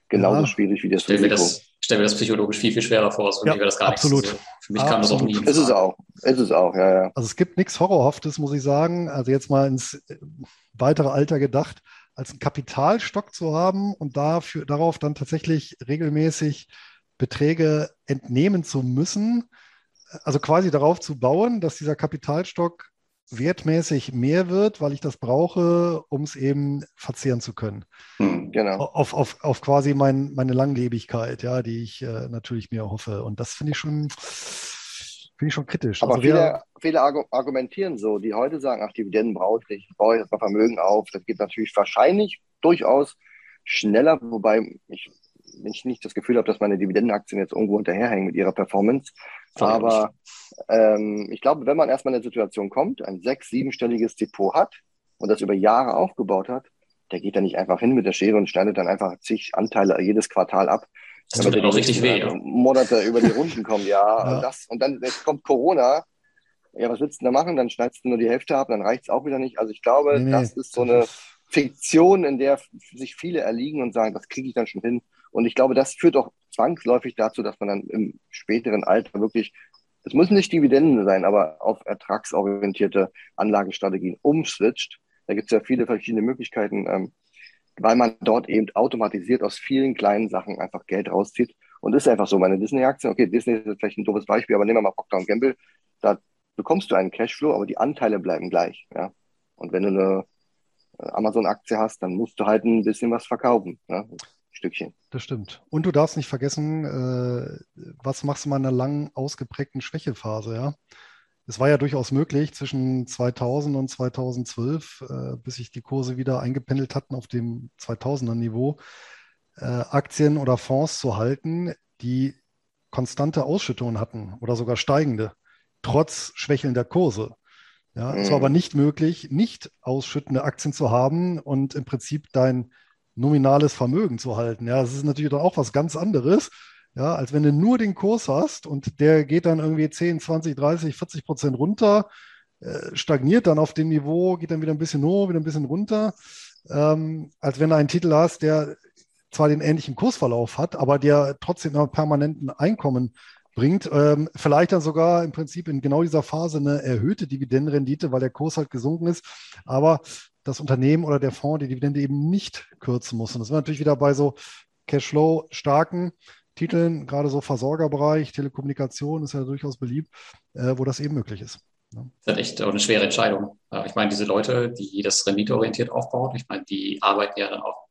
genauso ja. schwierig wie das stell Risiko. Das, stell mir das psychologisch viel, viel schwerer vor, als ja, mir das gar absolut. nicht. So. Für mich absolut. kam das auch nie. Ist es auch. Ist es auch, ja, ja. Also es gibt nichts Horrorhaftes, muss ich sagen. Also jetzt mal ins äh, weitere Alter gedacht, als einen Kapitalstock zu haben und dafür, darauf dann tatsächlich regelmäßig Beträge entnehmen zu müssen, also quasi darauf zu bauen, dass dieser Kapitalstock wertmäßig mehr wird, weil ich das brauche, um es eben verzehren zu können. Hm, genau. Auf, auf, auf quasi mein, meine Langlebigkeit, ja, die ich äh, natürlich mir hoffe. Und das finde ich schon, finde ich schon kritisch. Aber also viele, wer, viele argumentieren so, die heute sagen, ach, Dividenden brauche ich, baue ich das mal Vermögen auf. Das geht natürlich wahrscheinlich durchaus schneller, wobei ich, ich nicht das Gefühl habe, dass meine Dividendenaktien jetzt irgendwo hinterherhängen mit ihrer Performance. Aber ähm, ich glaube, wenn man erstmal in eine Situation kommt, ein sechs-, siebenstelliges Depot hat und das über Jahre aufgebaut hat, der geht dann nicht einfach hin mit der Schere und schneidet dann einfach zig Anteile jedes Quartal ab. Das tut dann auch richtig weh. Ja. Monate über die Runden kommen, ja. ja. Und, das, und dann jetzt kommt Corona. Ja, was willst du da machen? Dann schneidest du nur die Hälfte ab, dann reicht es auch wieder nicht. Also ich glaube, nee, nee, das ist so eine Fiktion, in der sich viele erliegen und sagen, das kriege ich dann schon hin. Und ich glaube, das führt auch zwangsläufig dazu, dass man dann im späteren Alter wirklich, es müssen nicht Dividenden sein, aber auf ertragsorientierte Anlagestrategien umswitcht. Da gibt es ja viele verschiedene Möglichkeiten, ähm, weil man dort eben automatisiert aus vielen kleinen Sachen einfach Geld rauszieht. Und ist einfach so, meine Disney-Aktien, okay, Disney ist vielleicht ein doofes Beispiel, aber nehmen wir mal Procter Gamble, da bekommst du einen Cashflow, aber die Anteile bleiben gleich. Ja? Und wenn du eine äh, Amazon-Aktie hast, dann musst du halt ein bisschen was verkaufen. Ne? Stückchen. Das stimmt. Und du darfst nicht vergessen, äh, was machst du mal in einer langen, ausgeprägten Schwächephase, ja? Es war ja durchaus möglich, zwischen 2000 und 2012, äh, bis sich die Kurse wieder eingependelt hatten auf dem 2000er Niveau, äh, Aktien oder Fonds zu halten, die konstante Ausschüttungen hatten oder sogar steigende, trotz schwächelnder Kurse. Ja, mhm. Es war aber nicht möglich, nicht ausschüttende Aktien zu haben und im Prinzip dein nominales Vermögen zu halten. Ja, das ist natürlich dann auch was ganz anderes, ja, als wenn du nur den Kurs hast und der geht dann irgendwie 10, 20, 30, 40 Prozent runter, äh, stagniert dann auf dem Niveau, geht dann wieder ein bisschen hoch, wieder ein bisschen runter, ähm, als wenn du einen Titel hast, der zwar den ähnlichen Kursverlauf hat, aber der trotzdem immer permanenten Einkommen bringt. Ähm, vielleicht dann sogar im Prinzip in genau dieser Phase eine erhöhte Dividendenrendite, weil der Kurs halt gesunken ist. Aber das Unternehmen oder der Fonds die Dividende eben nicht kürzen muss. Und das war natürlich wieder bei so Cashflow starken Titeln, gerade so Versorgerbereich, Telekommunikation ist ja durchaus beliebt, äh, wo das eben möglich ist. Ja. Das ist echt auch eine schwere Entscheidung. Ich meine, diese Leute, die das renditeorientiert aufbauen, ich meine, die arbeiten ja dann auch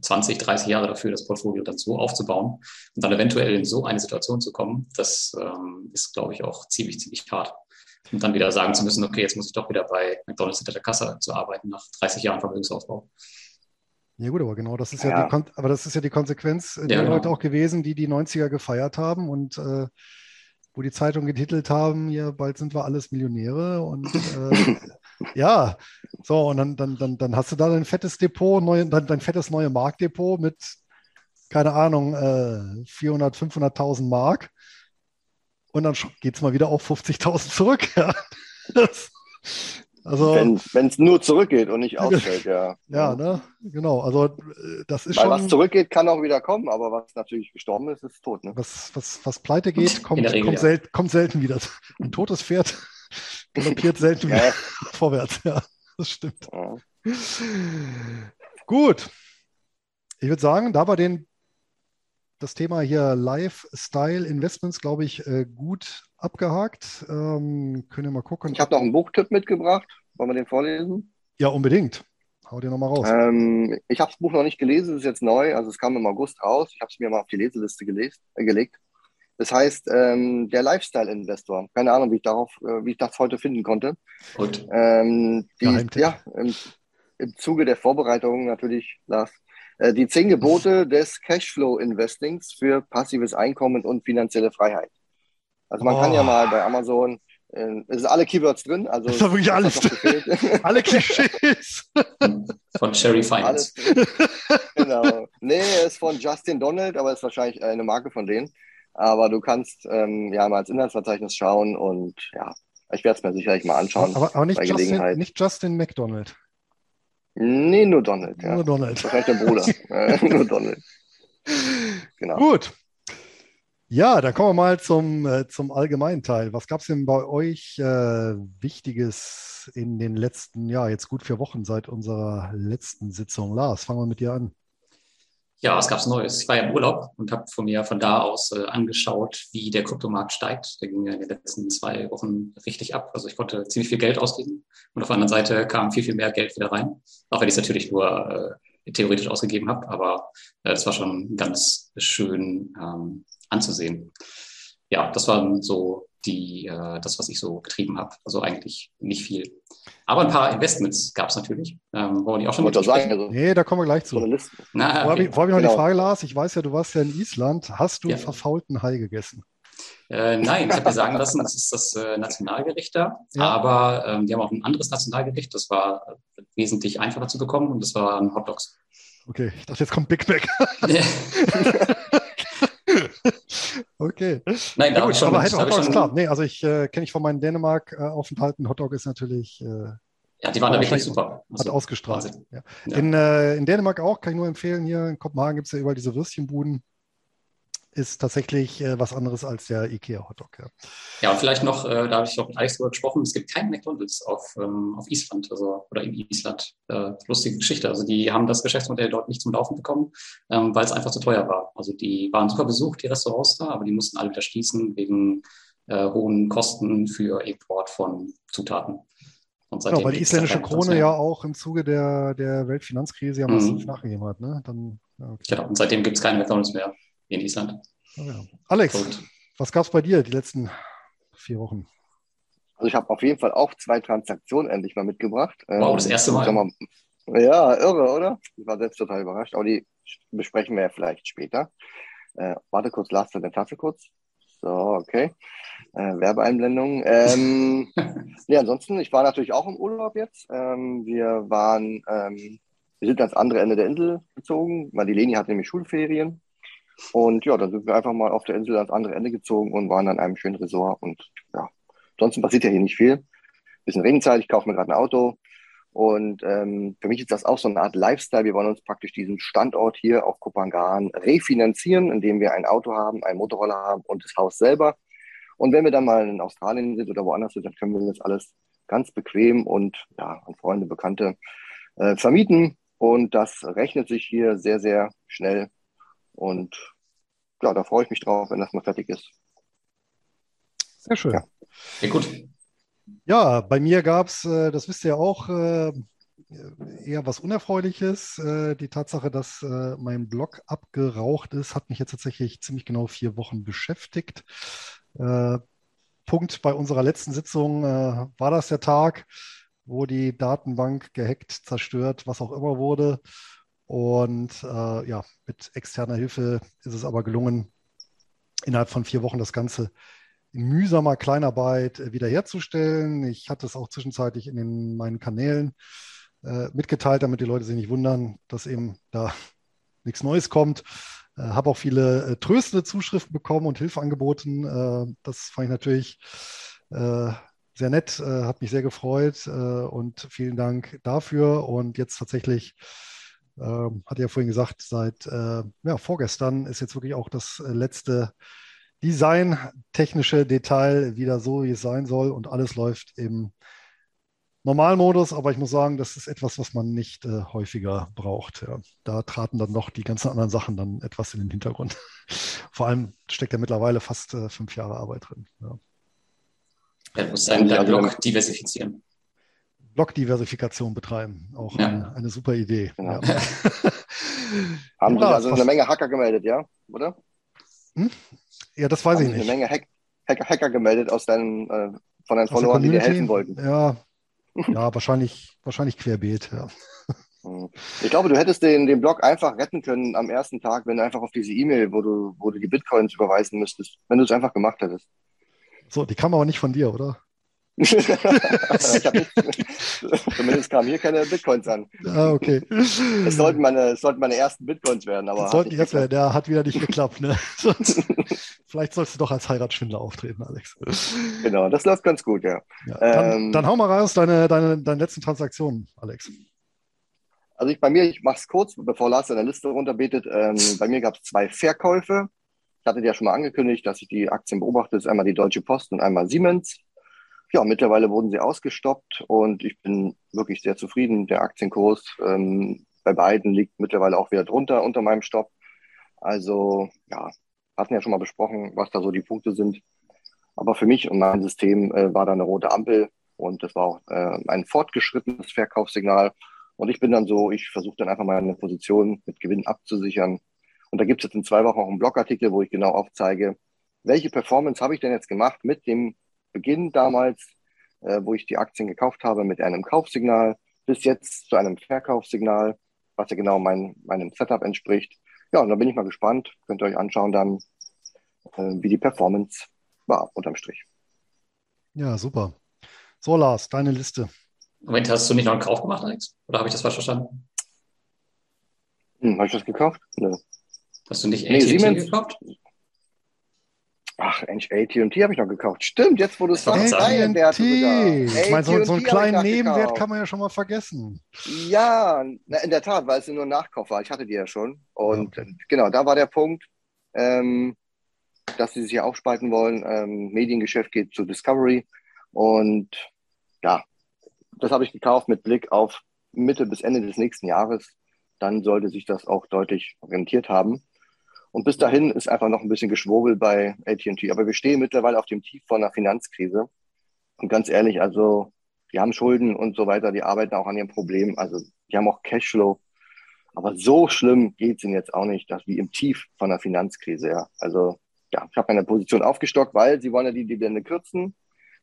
20, 30 Jahre dafür, das Portfolio dann so aufzubauen und dann eventuell in so eine Situation zu kommen, das ähm, ist, glaube ich, auch ziemlich, ziemlich hart und dann wieder sagen zu müssen, okay, jetzt muss ich doch wieder bei McDonalds hinter der Kasse zu arbeiten nach 30 Jahren Vermögensaufbau. Ja gut, aber genau, das ist ja, ja die, aber das ist ja die Konsequenz äh, der ja, genau. Leute auch gewesen, die die 90er gefeiert haben und äh, wo die Zeitungen getitelt haben, ja, bald sind wir alles Millionäre und äh, ja, so und dann, dann, dann, dann hast du da dein fettes Depot, neu, dein, dein fettes neue Marktdepot mit, keine Ahnung, äh, 400, 500.000 Mark und dann geht es mal wieder auf 50.000 zurück. Ja. Das, also, Wenn es nur zurückgeht und nicht ausfällt, ja. Ja, ne? genau. Also äh, das ist Weil schon. Was zurückgeht, kann auch wieder kommen, aber was natürlich gestorben ist, ist tot. Ne? Was, was, was pleite geht, kommt, Regel, kommt, ja. selten, kommt selten wieder. Ein totes Pferd galoppiert selten wieder vorwärts. Ja, das stimmt. Ja. Gut. Ich würde sagen, da wir den das Thema hier Lifestyle Investments, glaube ich, äh, gut abgehakt. Ähm, können wir mal gucken. Ich habe noch einen Buchtipp mitgebracht. Wollen wir den vorlesen? Ja, unbedingt. Hau dir nochmal raus. Ähm, ich habe das Buch noch nicht gelesen, es ist jetzt neu. Also es kam im August raus. Ich habe es mir mal auf die Leseliste gelest, äh, gelegt. Das heißt, ähm, der Lifestyle-Investor. Keine Ahnung, wie ich darauf, äh, wie ich das heute finden konnte. Gut. Ähm, die, ja, im, im Zuge der Vorbereitung natürlich, Lars, die zehn Gebote des Cashflow-Investings für passives Einkommen und finanzielle Freiheit. Also man oh. kann ja oh. mal bei Amazon, äh, es ist alle Keywords drin. Also das ist wirklich alles. alle Klischees. Von Cherry Finance. genau. Nee, ist von Justin Donald, aber ist wahrscheinlich eine Marke von denen. Aber du kannst ähm, ja mal ins Inhaltsverzeichnis schauen und ja, ich werde es mir sicherlich mal anschauen. Aber, aber nicht, Justin, nicht Justin McDonald. Nee, nur Donald. Ja. Nur Donald. Wahrscheinlich der Bruder. nur Donald. Genau. Gut. Ja, dann kommen wir mal zum, äh, zum allgemeinen Teil. Was gab es denn bei euch äh, Wichtiges in den letzten, ja, jetzt gut vier Wochen seit unserer letzten Sitzung? Lars, fangen wir mit dir an. Ja, was gab's Neues? Ich war ja im Urlaub und habe von mir von da aus äh, angeschaut, wie der Kryptomarkt steigt. Der ging ja in den letzten zwei Wochen richtig ab. Also ich konnte ziemlich viel Geld ausgeben und auf der anderen Seite kam viel, viel mehr Geld wieder rein. Auch wenn ich es natürlich nur äh, theoretisch ausgegeben habe, aber äh, das war schon ganz schön ähm, anzusehen. Ja, das waren so die, äh, das, was ich so getrieben habe. Also eigentlich nicht viel. Aber ein paar Investments gab es natürlich. Ähm, wollen wir die auch schon mal sagen? Also nee, da kommen wir gleich zu. Na, okay. Ich, hab ich noch genau. die Frage, Lars? Ich weiß ja, du warst ja in Island. Hast du ja. verfaulten Hai gegessen? Äh, nein, ich habe mir sagen lassen, das ist das äh, Nationalgericht da. Ja. Aber ähm, die haben auch ein anderes Nationalgericht. Das war äh, wesentlich einfacher zu bekommen und das waren Hotdogs. Okay, ich dachte, jetzt kommt Big Mac. okay. Nein, da ja, gut, schon, aber Hotdog ist klar. Nee, also ich äh, kenne ich von meinen Dänemark-Aufenthalten. Hotdog ist natürlich. Äh, ja, die waren da wirklich super. Also, hat ausgestrahlt. Ja. Ja. In, äh, in Dänemark auch, kann ich nur empfehlen. Hier in Kopenhagen gibt es ja überall diese Würstchenbuden ist tatsächlich äh, was anderes als der IKEA-Hotdog. Ja. ja, und vielleicht noch, äh, da habe ich auch mit Alex drüber gesprochen, es gibt keinen McDonalds auf, ähm, auf Island also, oder in Island. Äh, lustige Geschichte. Also die haben das Geschäftsmodell dort nicht zum Laufen bekommen, ähm, weil es einfach zu teuer war. Also die waren super besucht, die Restaurants da, aber die mussten alle wieder schließen wegen äh, hohen Kosten für Import von Zutaten. Seitdem genau, weil die isländische Krone ja auch im Zuge der, der Weltfinanzkrise ja massiv mhm. nachgegeben hat. Ne? Dann, ja, okay. Genau, und seitdem gibt es keine McDonalds mehr in Island. Oh ja. Alex, Gut. was gab es bei dir die letzten vier Wochen? Also ich habe auf jeden Fall auch zwei Transaktionen endlich mal mitgebracht. Wow, das ähm, erste Mal. mal. Ja, irre, oder? Ich war selbst total überrascht. Aber die besprechen wir ja vielleicht später. Äh, warte kurz, lass deine Tasse kurz. So, okay. Äh, Werbeeinblendung. Ähm, nee, ansonsten, ich war natürlich auch im Urlaub jetzt. Ähm, wir waren, ähm, wir sind ans andere Ende der Insel gezogen, weil die Leni hatte nämlich Schulferien. Und ja, dann sind wir einfach mal auf der Insel ans andere Ende gezogen und waren an einem schönen Resort. Und ja, ansonsten passiert ja hier nicht viel. Bisschen Regenzeit, ich kaufe mir gerade ein Auto. Und ähm, für mich ist das auch so eine Art Lifestyle. Wir wollen uns praktisch diesen Standort hier auf Kopangan refinanzieren, indem wir ein Auto haben, einen Motorroller haben und das Haus selber. Und wenn wir dann mal in Australien sind oder woanders sind, dann können wir das alles ganz bequem und ja, an Freunde, Bekannte äh, vermieten. Und das rechnet sich hier sehr, sehr schnell. Und ja, da freue ich mich drauf, wenn das mal fertig ist. Sehr schön. Ja, ja gut. Ja, bei mir gab es, äh, das wisst ihr auch, äh, eher was Unerfreuliches. Äh, die Tatsache, dass mein Blog abgeraucht ist, hat mich jetzt tatsächlich ziemlich genau vier Wochen beschäftigt. Punkt bei unserer letzten Sitzung war das der Tag, wo die Datenbank gehackt, zerstört, was auch immer wurde. Und ja, mit externer Hilfe ist es aber gelungen, innerhalb von vier Wochen das Ganze in mühsamer Kleinarbeit äh, wiederherzustellen. Ich hatte es auch zwischenzeitlich in den, meinen Kanälen äh, mitgeteilt, damit die Leute sich nicht wundern, dass eben da nichts Neues kommt. Äh, habe auch viele äh, tröstende Zuschriften bekommen und Hilfe angeboten. Äh, das fand ich natürlich äh, sehr nett, hat mich sehr gefreut und vielen Dank dafür. Und jetzt tatsächlich ähm, hatte ja vorhin gesagt, seit ja, vorgestern ist jetzt wirklich auch das letzte Design, technische Detail wieder so, wie es sein soll und alles läuft im Normalmodus, aber ich muss sagen, das ist etwas, was man nicht äh, häufiger braucht. Ja. Da traten dann noch die ganzen anderen Sachen dann etwas in den Hintergrund. Vor allem steckt ja mittlerweile fast äh, fünf Jahre Arbeit drin. Ja. Ja, muss deinen dein Blog diversifizieren. Blog-Diversifikation betreiben. Auch ja. eine, eine, super Idee. Genau. Ja. Haben ja, also eine Menge Hacker gemeldet, ja? Oder? Hm? Ja, das weiß Haben ich nicht. Eine Menge Hack Hacker, Hacker, gemeldet aus deinen, äh, von deinen Followern, die dir helfen wollten. Ja, ja wahrscheinlich, wahrscheinlich querbeet, ja. Hm. Ich glaube, du hättest den, den Blog einfach retten können am ersten Tag, wenn du einfach auf diese E-Mail, wo du, wo du die Bitcoins überweisen müsstest, wenn du es einfach gemacht hättest. So, die kam aber nicht von dir, oder? Zumindest kamen hier keine Bitcoins an. Ah, okay. Es sollten meine, es sollten meine ersten Bitcoins werden, aber. sollten jetzt werden, der hat wieder nicht geklappt, ne? vielleicht sollst du doch als Heiratsschwindler auftreten, Alex. Genau, das läuft ganz gut, ja. ja dann, ähm, dann hau mal raus deine, deine, deine letzten Transaktionen, Alex. Also ich bei mir, ich mache es kurz, bevor Lars seine Liste runterbetet. Ähm, bei mir gab es zwei Verkäufe. Ich hatte ja schon mal angekündigt, dass ich die Aktien beobachte. Das ist einmal die Deutsche Post und einmal Siemens ja, mittlerweile wurden sie ausgestoppt und ich bin wirklich sehr zufrieden. Der Aktienkurs ähm, bei beiden liegt mittlerweile auch wieder drunter unter meinem Stopp. Also ja, hatten ja schon mal besprochen, was da so die Punkte sind. Aber für mich und mein System äh, war da eine rote Ampel und das war auch äh, ein fortgeschrittenes Verkaufssignal. Und ich bin dann so, ich versuche dann einfach mal eine Position mit Gewinn abzusichern. Und da gibt es jetzt in zwei Wochen auch einen Blogartikel, wo ich genau aufzeige, welche Performance habe ich denn jetzt gemacht mit dem Beginn damals, äh, wo ich die Aktien gekauft habe, mit einem Kaufsignal bis jetzt zu einem Verkaufssignal, was ja genau mein, meinem Setup entspricht. Ja, und da bin ich mal gespannt. Könnt ihr euch anschauen dann, äh, wie die Performance war unterm Strich. Ja, super. So, Lars, deine Liste. Moment, hast du nicht noch einen Kauf gemacht, Alex? Oder habe ich das falsch verstanden? Hm, habe ich das gekauft? Nö. Hast du nicht nee, Siemens, gekauft? Ach, AT&T habe ich noch gekauft. Stimmt, jetzt wo du es sagst, Werte Ich meine, so, so einen kleinen Nebenwert gekauft. kann man ja schon mal vergessen. Ja, in der Tat, weil es nur ein Nachkauf war. Ich hatte die ja schon. Und okay. genau, da war der Punkt, ähm, dass sie sich hier aufspalten wollen. Ähm, Mediengeschäft geht zu Discovery. Und ja, das habe ich gekauft mit Blick auf Mitte bis Ende des nächsten Jahres. Dann sollte sich das auch deutlich rentiert haben. Und bis dahin ist einfach noch ein bisschen Geschwurbel bei AT&T. Aber wir stehen mittlerweile auf dem Tief von einer Finanzkrise. Und ganz ehrlich, also die haben Schulden und so weiter, die arbeiten auch an ihrem Problem. Also die haben auch Cashflow. Aber so schlimm geht es ihnen jetzt auch nicht, dass wie im Tief von der Finanzkrise. Ja. Also ja, ich habe meine Position aufgestockt, weil sie wollen ja die Dividende kürzen.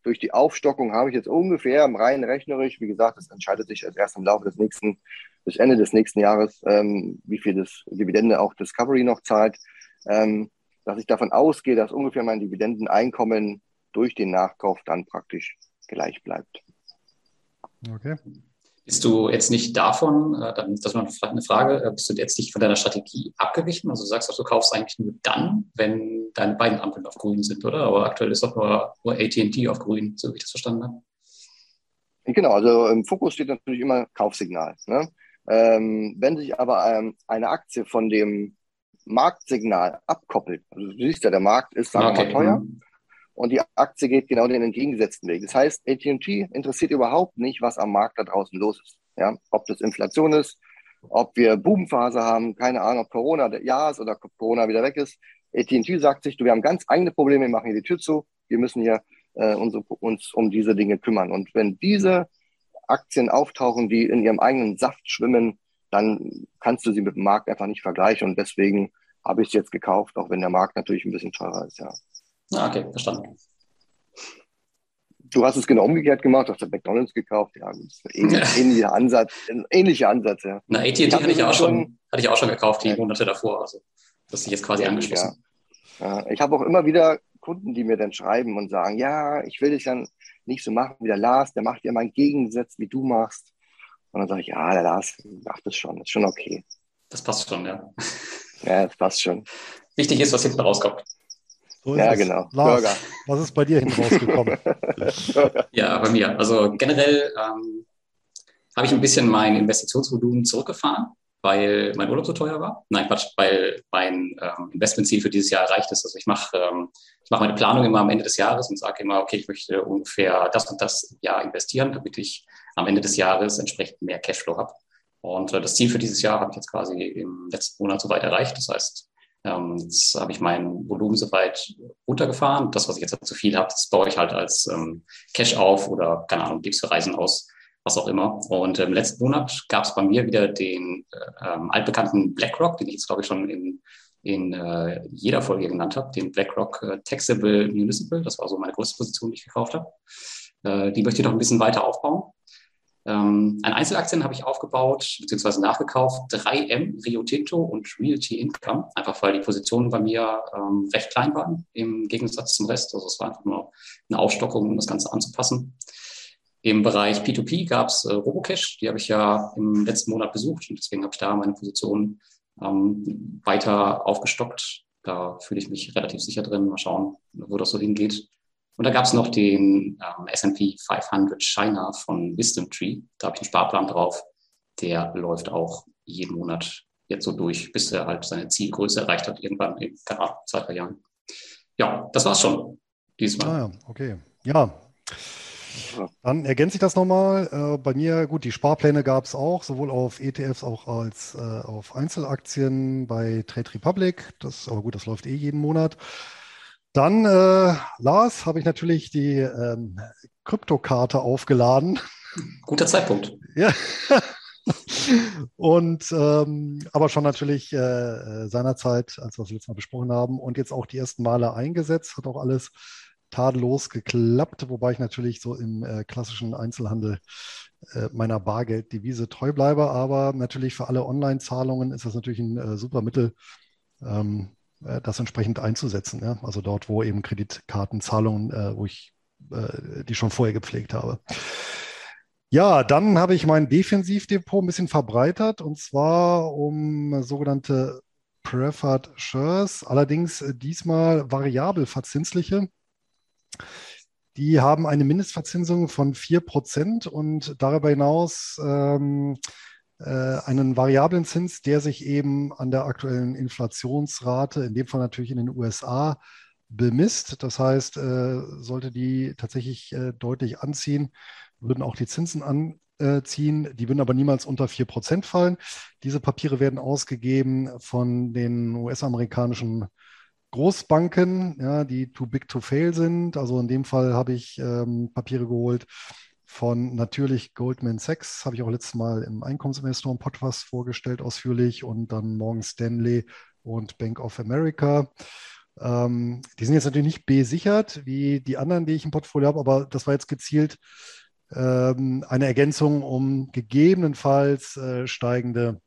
Durch die Aufstockung habe ich jetzt ungefähr rein rechnerisch, wie gesagt, das entscheidet sich erst im Laufe des nächsten, bis Ende des nächsten Jahres, ähm, wie viel das Dividende auch Discovery noch zahlt, ähm, dass ich davon ausgehe, dass ungefähr mein Dividendeneinkommen durch den Nachkauf dann praktisch gleich bleibt. Okay. Bist du jetzt nicht davon, äh, das ist noch eine Frage, äh, bist du jetzt nicht von deiner Strategie abgewichen? Also du sagst auch, du kaufst eigentlich nur dann, wenn deine beiden Ampeln auf grün sind, oder? Aber aktuell ist doch nur, nur AT&T auf grün, so wie ich das verstanden habe. Genau, also im Fokus steht natürlich immer Kaufsignal. Ne? Ähm, wenn sich aber ähm, eine Aktie von dem Marktsignal abkoppelt, also du siehst ja, der Markt ist, sagen wir okay. mal, teuer, mhm und die Aktie geht genau den entgegengesetzten Weg. Das heißt, AT&T interessiert überhaupt nicht, was am Markt da draußen los ist. Ja, ob das Inflation ist, ob wir Boomphase haben, keine Ahnung, ob Corona ja ist oder Corona wieder weg ist. AT&T sagt sich, du, wir haben ganz eigene Probleme, wir machen hier die Tür zu, wir müssen hier äh, uns, uns um diese Dinge kümmern. Und wenn diese Aktien auftauchen, die in ihrem eigenen Saft schwimmen, dann kannst du sie mit dem Markt einfach nicht vergleichen. Und deswegen habe ich es jetzt gekauft, auch wenn der Markt natürlich ein bisschen teurer ist, ja. Ah, okay, verstanden. Du hast es genau umgekehrt gemacht, hast du McDonalds gekauft. Ja, ähnlich, ähnlicher Ansatz, ähnlicher Ansatz, ja. Na, AT&T hatte ich auch schon, hatte ich auch schon gekauft, die ja. Monate davor. Also, das ist jetzt quasi angeschlossen. Ja. ja. Ich habe auch immer wieder Kunden, die mir dann schreiben und sagen, ja, ich will dich dann nicht so machen wie der Lars, der macht ja mal einen Gegensatz, wie du machst. Und dann sage ich, ja, der Lars macht das schon, ist schon okay. Das passt schon, ja. Ja, das passt schon. Wichtig ist, was hinten rauskommt. So ja, es. genau. Lars, Burger. was ist bei dir hinten rausgekommen? ja, bei mir. Also generell ähm, habe ich ein bisschen mein Investitionsvolumen zurückgefahren, weil mein Urlaub so teuer war. Nein, Quatsch, weil mein ähm, Investmentziel für dieses Jahr erreicht ist. Also ich mache ähm, ich mache meine Planung immer am Ende des Jahres und sage immer, okay, ich möchte ungefähr das und das Jahr investieren, damit ich am Ende des Jahres entsprechend mehr Cashflow habe. Und äh, das Ziel für dieses Jahr habe ich jetzt quasi im letzten Monat soweit erreicht. Das heißt, ähm, jetzt habe ich mein Volumen soweit runtergefahren. Das, was ich jetzt zu viel habe, das baue ich halt als ähm, Cash auf oder, keine Ahnung, gebe für Reisen aus, was auch immer. Und im letzten Monat gab es bei mir wieder den äh, ähm, altbekannten BlackRock, den ich jetzt, glaube ich, schon in, in äh, jeder Folge genannt habe, den BlackRock äh, Taxable Municipal. Das war so meine größte Position, die ich gekauft habe. Äh, die möchte ich noch ein bisschen weiter aufbauen. Ähm, an Einzelaktien habe ich aufgebaut bzw. nachgekauft 3M, Rio Tinto und Realty Income, einfach weil die Positionen bei mir ähm, recht klein waren im Gegensatz zum Rest. Also es war einfach nur eine Aufstockung, um das Ganze anzupassen. Im Bereich P2P gab es äh, Robocash, die habe ich ja im letzten Monat besucht und deswegen habe ich da meine Position ähm, weiter aufgestockt. Da fühle ich mich relativ sicher drin. Mal schauen, wo das so hingeht. Und da gab es noch den ähm, S&P 500 China von Wisdom Tree. Da habe ich einen Sparplan drauf. Der läuft auch jeden Monat jetzt so durch, bis er halt seine Zielgröße erreicht hat, irgendwann in keine zwei, drei Jahren. Ja, das war's schon diesmal. Ah, ja, okay. Ja. Dann ergänze ich das nochmal. Äh, bei mir, gut, die Sparpläne gab es auch, sowohl auf ETFs auch als äh, auf Einzelaktien bei Trade Republic. Das, aber gut, das läuft eh jeden Monat. Dann, äh, Lars, habe ich natürlich die ähm, Kryptokarte aufgeladen. Guter Zeitpunkt. ja. und ähm, aber schon natürlich äh, seinerzeit, als wir das letzte Mal besprochen haben, und jetzt auch die ersten Male eingesetzt, hat auch alles tadellos geklappt, wobei ich natürlich so im äh, klassischen Einzelhandel äh, meiner Bargelddevise treu bleibe. Aber natürlich für alle Online-Zahlungen ist das natürlich ein äh, super Mittel, ähm, äh, das entsprechend einzusetzen. Ja? Also dort, wo eben Kreditkartenzahlungen, äh, wo ich äh, die schon vorher gepflegt habe. Ja, dann habe ich mein Defensivdepot ein bisschen verbreitert und zwar um sogenannte Preferred Shares, allerdings diesmal variabel verzinsliche. Die haben eine Mindestverzinsung von 4% und darüber hinaus ähm, äh, einen variablen Zins, der sich eben an der aktuellen Inflationsrate, in dem Fall natürlich in den USA, bemisst. Das heißt, äh, sollte die tatsächlich äh, deutlich anziehen, würden auch die Zinsen anziehen. Die würden aber niemals unter 4% fallen. Diese Papiere werden ausgegeben von den US-amerikanischen Großbanken, ja, die too big to fail sind. Also in dem Fall habe ich ähm, Papiere geholt von natürlich Goldman Sachs, habe ich auch letztes Mal im Einkommensinvestoren-Podcast vorgestellt, ausführlich, und dann Morgan Stanley und Bank of America. Ähm, die sind jetzt natürlich nicht besichert wie die anderen, die ich im Portfolio habe, aber das war jetzt gezielt ähm, eine Ergänzung, um gegebenenfalls äh, steigende,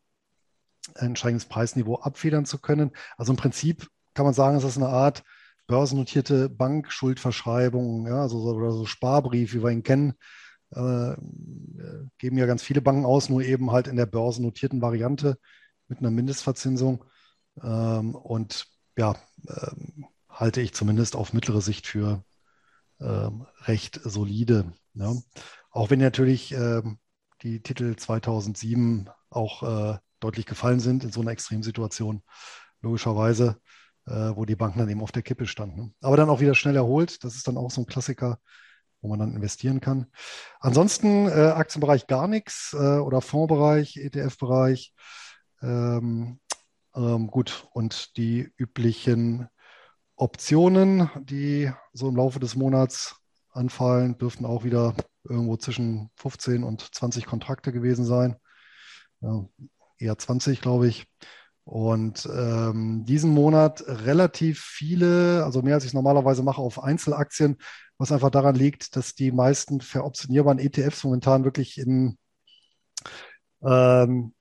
ein steigendes Preisniveau abfedern zu können. Also im Prinzip kann man sagen, es ist eine Art börsennotierte Bankschuldverschreibung, ja, also so, oder so Sparbrief, wie wir ihn kennen. Äh, geben ja ganz viele Banken aus, nur eben halt in der börsennotierten Variante mit einer Mindestverzinsung. Ähm, und ja, ähm, halte ich zumindest auf mittlere Sicht für ähm, recht solide. Ja. Auch wenn natürlich ähm, die Titel 2007 auch äh, deutlich gefallen sind in so einer Extremsituation, logischerweise, äh, wo die Banken dann eben auf der Kippe standen. Ne? Aber dann auch wieder schnell erholt. Das ist dann auch so ein Klassiker, wo man dann investieren kann. Ansonsten äh, Aktienbereich gar nichts äh, oder Fondsbereich, ETF-Bereich. Ähm, ähm, gut, und die üblichen Optionen, die so im Laufe des Monats anfallen, dürften auch wieder irgendwo zwischen 15 und 20 Kontrakte gewesen sein. Ja, eher 20, glaube ich. Und ähm, diesen Monat relativ viele, also mehr als ich normalerweise mache, auf Einzelaktien, was einfach daran liegt, dass die meisten veroptionierbaren ETFs momentan wirklich in ähm,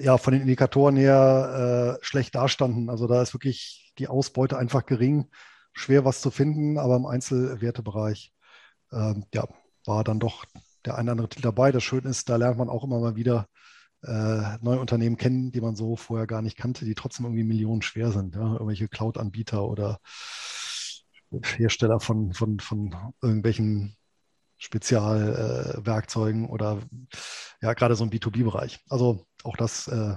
ja, von den Indikatoren her äh, schlecht dastanden. Also da ist wirklich die Ausbeute einfach gering, schwer was zu finden, aber im Einzelwertebereich ähm, ja, war dann doch der eine oder andere Titel dabei. Das Schöne ist, da lernt man auch immer mal wieder neue Unternehmen kennen, die man so vorher gar nicht kannte, die trotzdem irgendwie Millionen schwer sind. Ja? Irgendwelche Cloud-Anbieter oder Hersteller von, von, von irgendwelchen Spezialwerkzeugen äh, oder ja, gerade so im B2B-Bereich. Also auch das äh,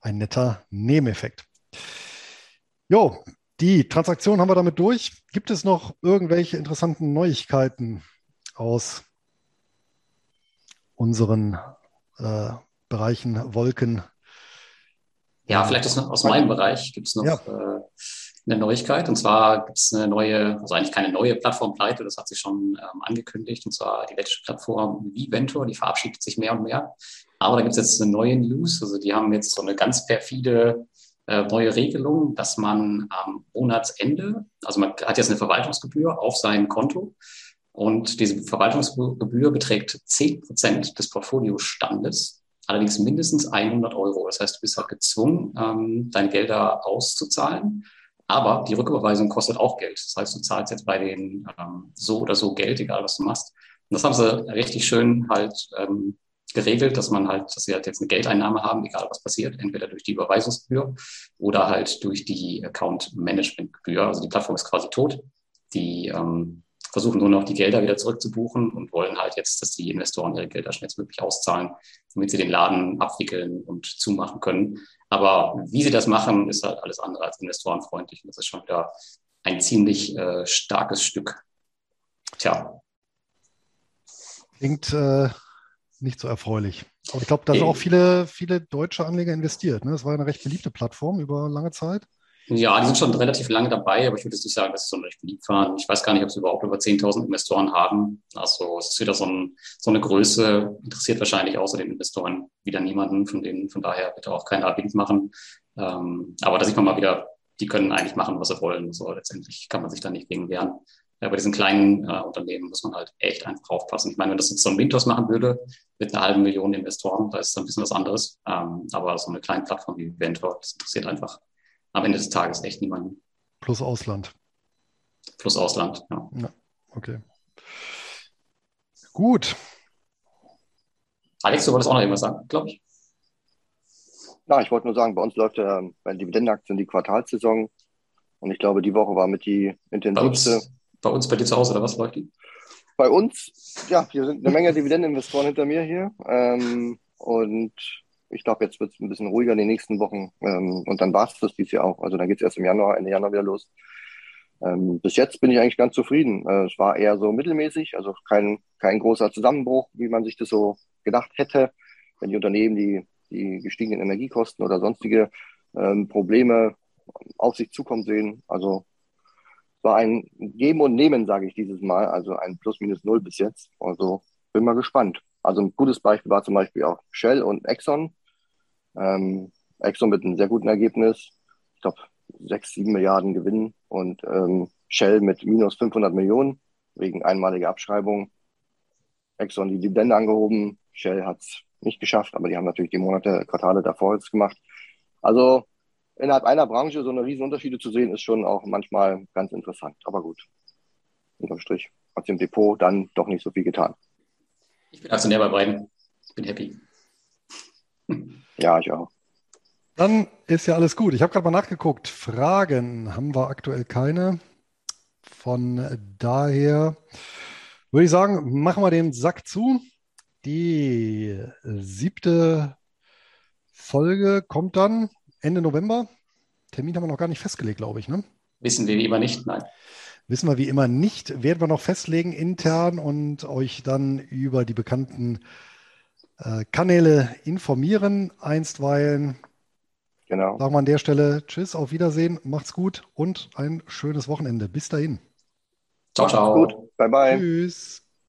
ein netter Nebeneffekt. Jo, die Transaktion haben wir damit durch. Gibt es noch irgendwelche interessanten Neuigkeiten aus unseren äh, Bereichen Wolken? Ja, vielleicht aus, aus meinem Bereich gibt es noch ja. äh, eine Neuigkeit. Und zwar gibt es eine neue, also eigentlich keine neue Plattformpleite, das hat sich schon ähm, angekündigt. Und zwar die letzte Plattform Viventor, die verabschiedet sich mehr und mehr. Aber da gibt es jetzt eine neue News. Also die haben jetzt so eine ganz perfide äh, neue Regelung, dass man am Monatsende, also man hat jetzt eine Verwaltungsgebühr auf sein Konto und diese Verwaltungsgebühr beträgt 10 Prozent des Portfoliostandes, allerdings mindestens 100 Euro. Das heißt, du bist halt gezwungen, ähm, deine Gelder auszuzahlen. Aber die Rücküberweisung kostet auch Geld. Das heißt, du zahlst jetzt bei denen ähm, so oder so Geld, egal was du machst. Und das haben sie richtig schön halt ähm, geregelt, dass man halt, dass sie halt jetzt eine Geldeinnahme haben, egal was passiert, entweder durch die Überweisungsgebühr oder halt durch die Account-Management-Gebühr. Also die Plattform ist quasi tot. Die ähm, versuchen nur noch die Gelder wieder zurückzubuchen und wollen halt jetzt, dass die Investoren ihre Gelder schnellstmöglich auszahlen, damit sie den Laden abwickeln und zumachen können. Aber wie sie das machen, ist halt alles andere als investorenfreundlich. Und das ist schon wieder ein ziemlich äh, starkes Stück. Tja. Klingt äh, nicht so erfreulich. Aber ich glaube, da sind auch viele, viele deutsche Anleger investiert. Ne? Das war eine recht beliebte Plattform über lange Zeit. Ja, die sind schon relativ lange dabei, aber ich würde jetzt nicht sagen, dass sie so recht beliebt waren. Ich weiß gar nicht, ob sie überhaupt über 10.000 Investoren haben. Also es ist wieder so, ein, so eine Größe, interessiert wahrscheinlich außer den Investoren wieder niemanden. Von denen, von daher bitte auch keiner Wind machen. Ähm, aber da sieht man mal wieder, die können eigentlich machen, was sie wollen. So letztendlich kann man sich da nicht gegen wehren. Ja, bei diesen kleinen äh, Unternehmen muss man halt echt einfach aufpassen. Ich meine, wenn das jetzt so ein Mintos machen würde, mit einer halben Million Investoren, da ist dann ein bisschen was anderes. Ähm, aber so eine kleine Plattform wie Ventor, das interessiert einfach am Ende des Tages echt niemanden. Plus Ausland. Plus Ausland, ja. ja okay. Gut. Alex, du wolltest auch noch irgendwas sagen, glaube ich. Ja, ich wollte nur sagen, bei uns läuft ja bei den Dividendenaktien die Quartalssaison. Und ich glaube, die Woche war mit die intensivste. Bei uns, bei, uns, bei dir zu Hause, oder was läuft die? Bei uns, ja, hier sind eine Menge Dividendeninvestoren hinter mir hier. Ähm, und ich glaube, jetzt wird es ein bisschen ruhiger in den nächsten Wochen. Ähm, und dann war es das dieses Jahr auch. Also dann geht es erst im Januar, Ende Januar wieder los. Ähm, bis jetzt bin ich eigentlich ganz zufrieden. Äh, es war eher so mittelmäßig, also kein, kein großer Zusammenbruch, wie man sich das so gedacht hätte. Wenn die Unternehmen die, die gestiegenen Energiekosten oder sonstige ähm, Probleme auf sich zukommen sehen. Also es war ein Geben und Nehmen, sage ich dieses Mal. Also ein Plus minus null bis jetzt. Also bin mal gespannt. Also ein gutes Beispiel war zum Beispiel auch Shell und Exxon. Ähm, Exxon mit einem sehr guten Ergebnis. Ich glaube, 6, 7 Milliarden Gewinn und ähm, Shell mit minus 500 Millionen wegen einmaliger Abschreibung. Exxon die Dividende angehoben. Shell hat es nicht geschafft, aber die haben natürlich die Monate, Quartale davor jetzt gemacht. Also innerhalb einer Branche so eine riesen Unterschiede zu sehen, ist schon auch manchmal ganz interessant. Aber gut, unterm Strich hat im Depot dann doch nicht so viel getan. Ich bin Aktionär bei beiden. Ich bin happy. Ja, ich auch. Dann ist ja alles gut. Ich habe gerade mal nachgeguckt. Fragen haben wir aktuell keine. Von daher würde ich sagen, machen wir den Sack zu. Die siebte Folge kommt dann Ende November. Termin haben wir noch gar nicht festgelegt, glaube ich. Ne? Wissen wir wie immer nicht, nein. Wissen wir wie immer nicht. Werden wir noch festlegen intern und euch dann über die bekannten äh, Kanäle informieren. Einstweilen Genau. sagen wir an der Stelle Tschüss, auf Wiedersehen, macht's gut und ein schönes Wochenende. Bis dahin. Ciao, ciao. Gut, bye bye. Tschüss.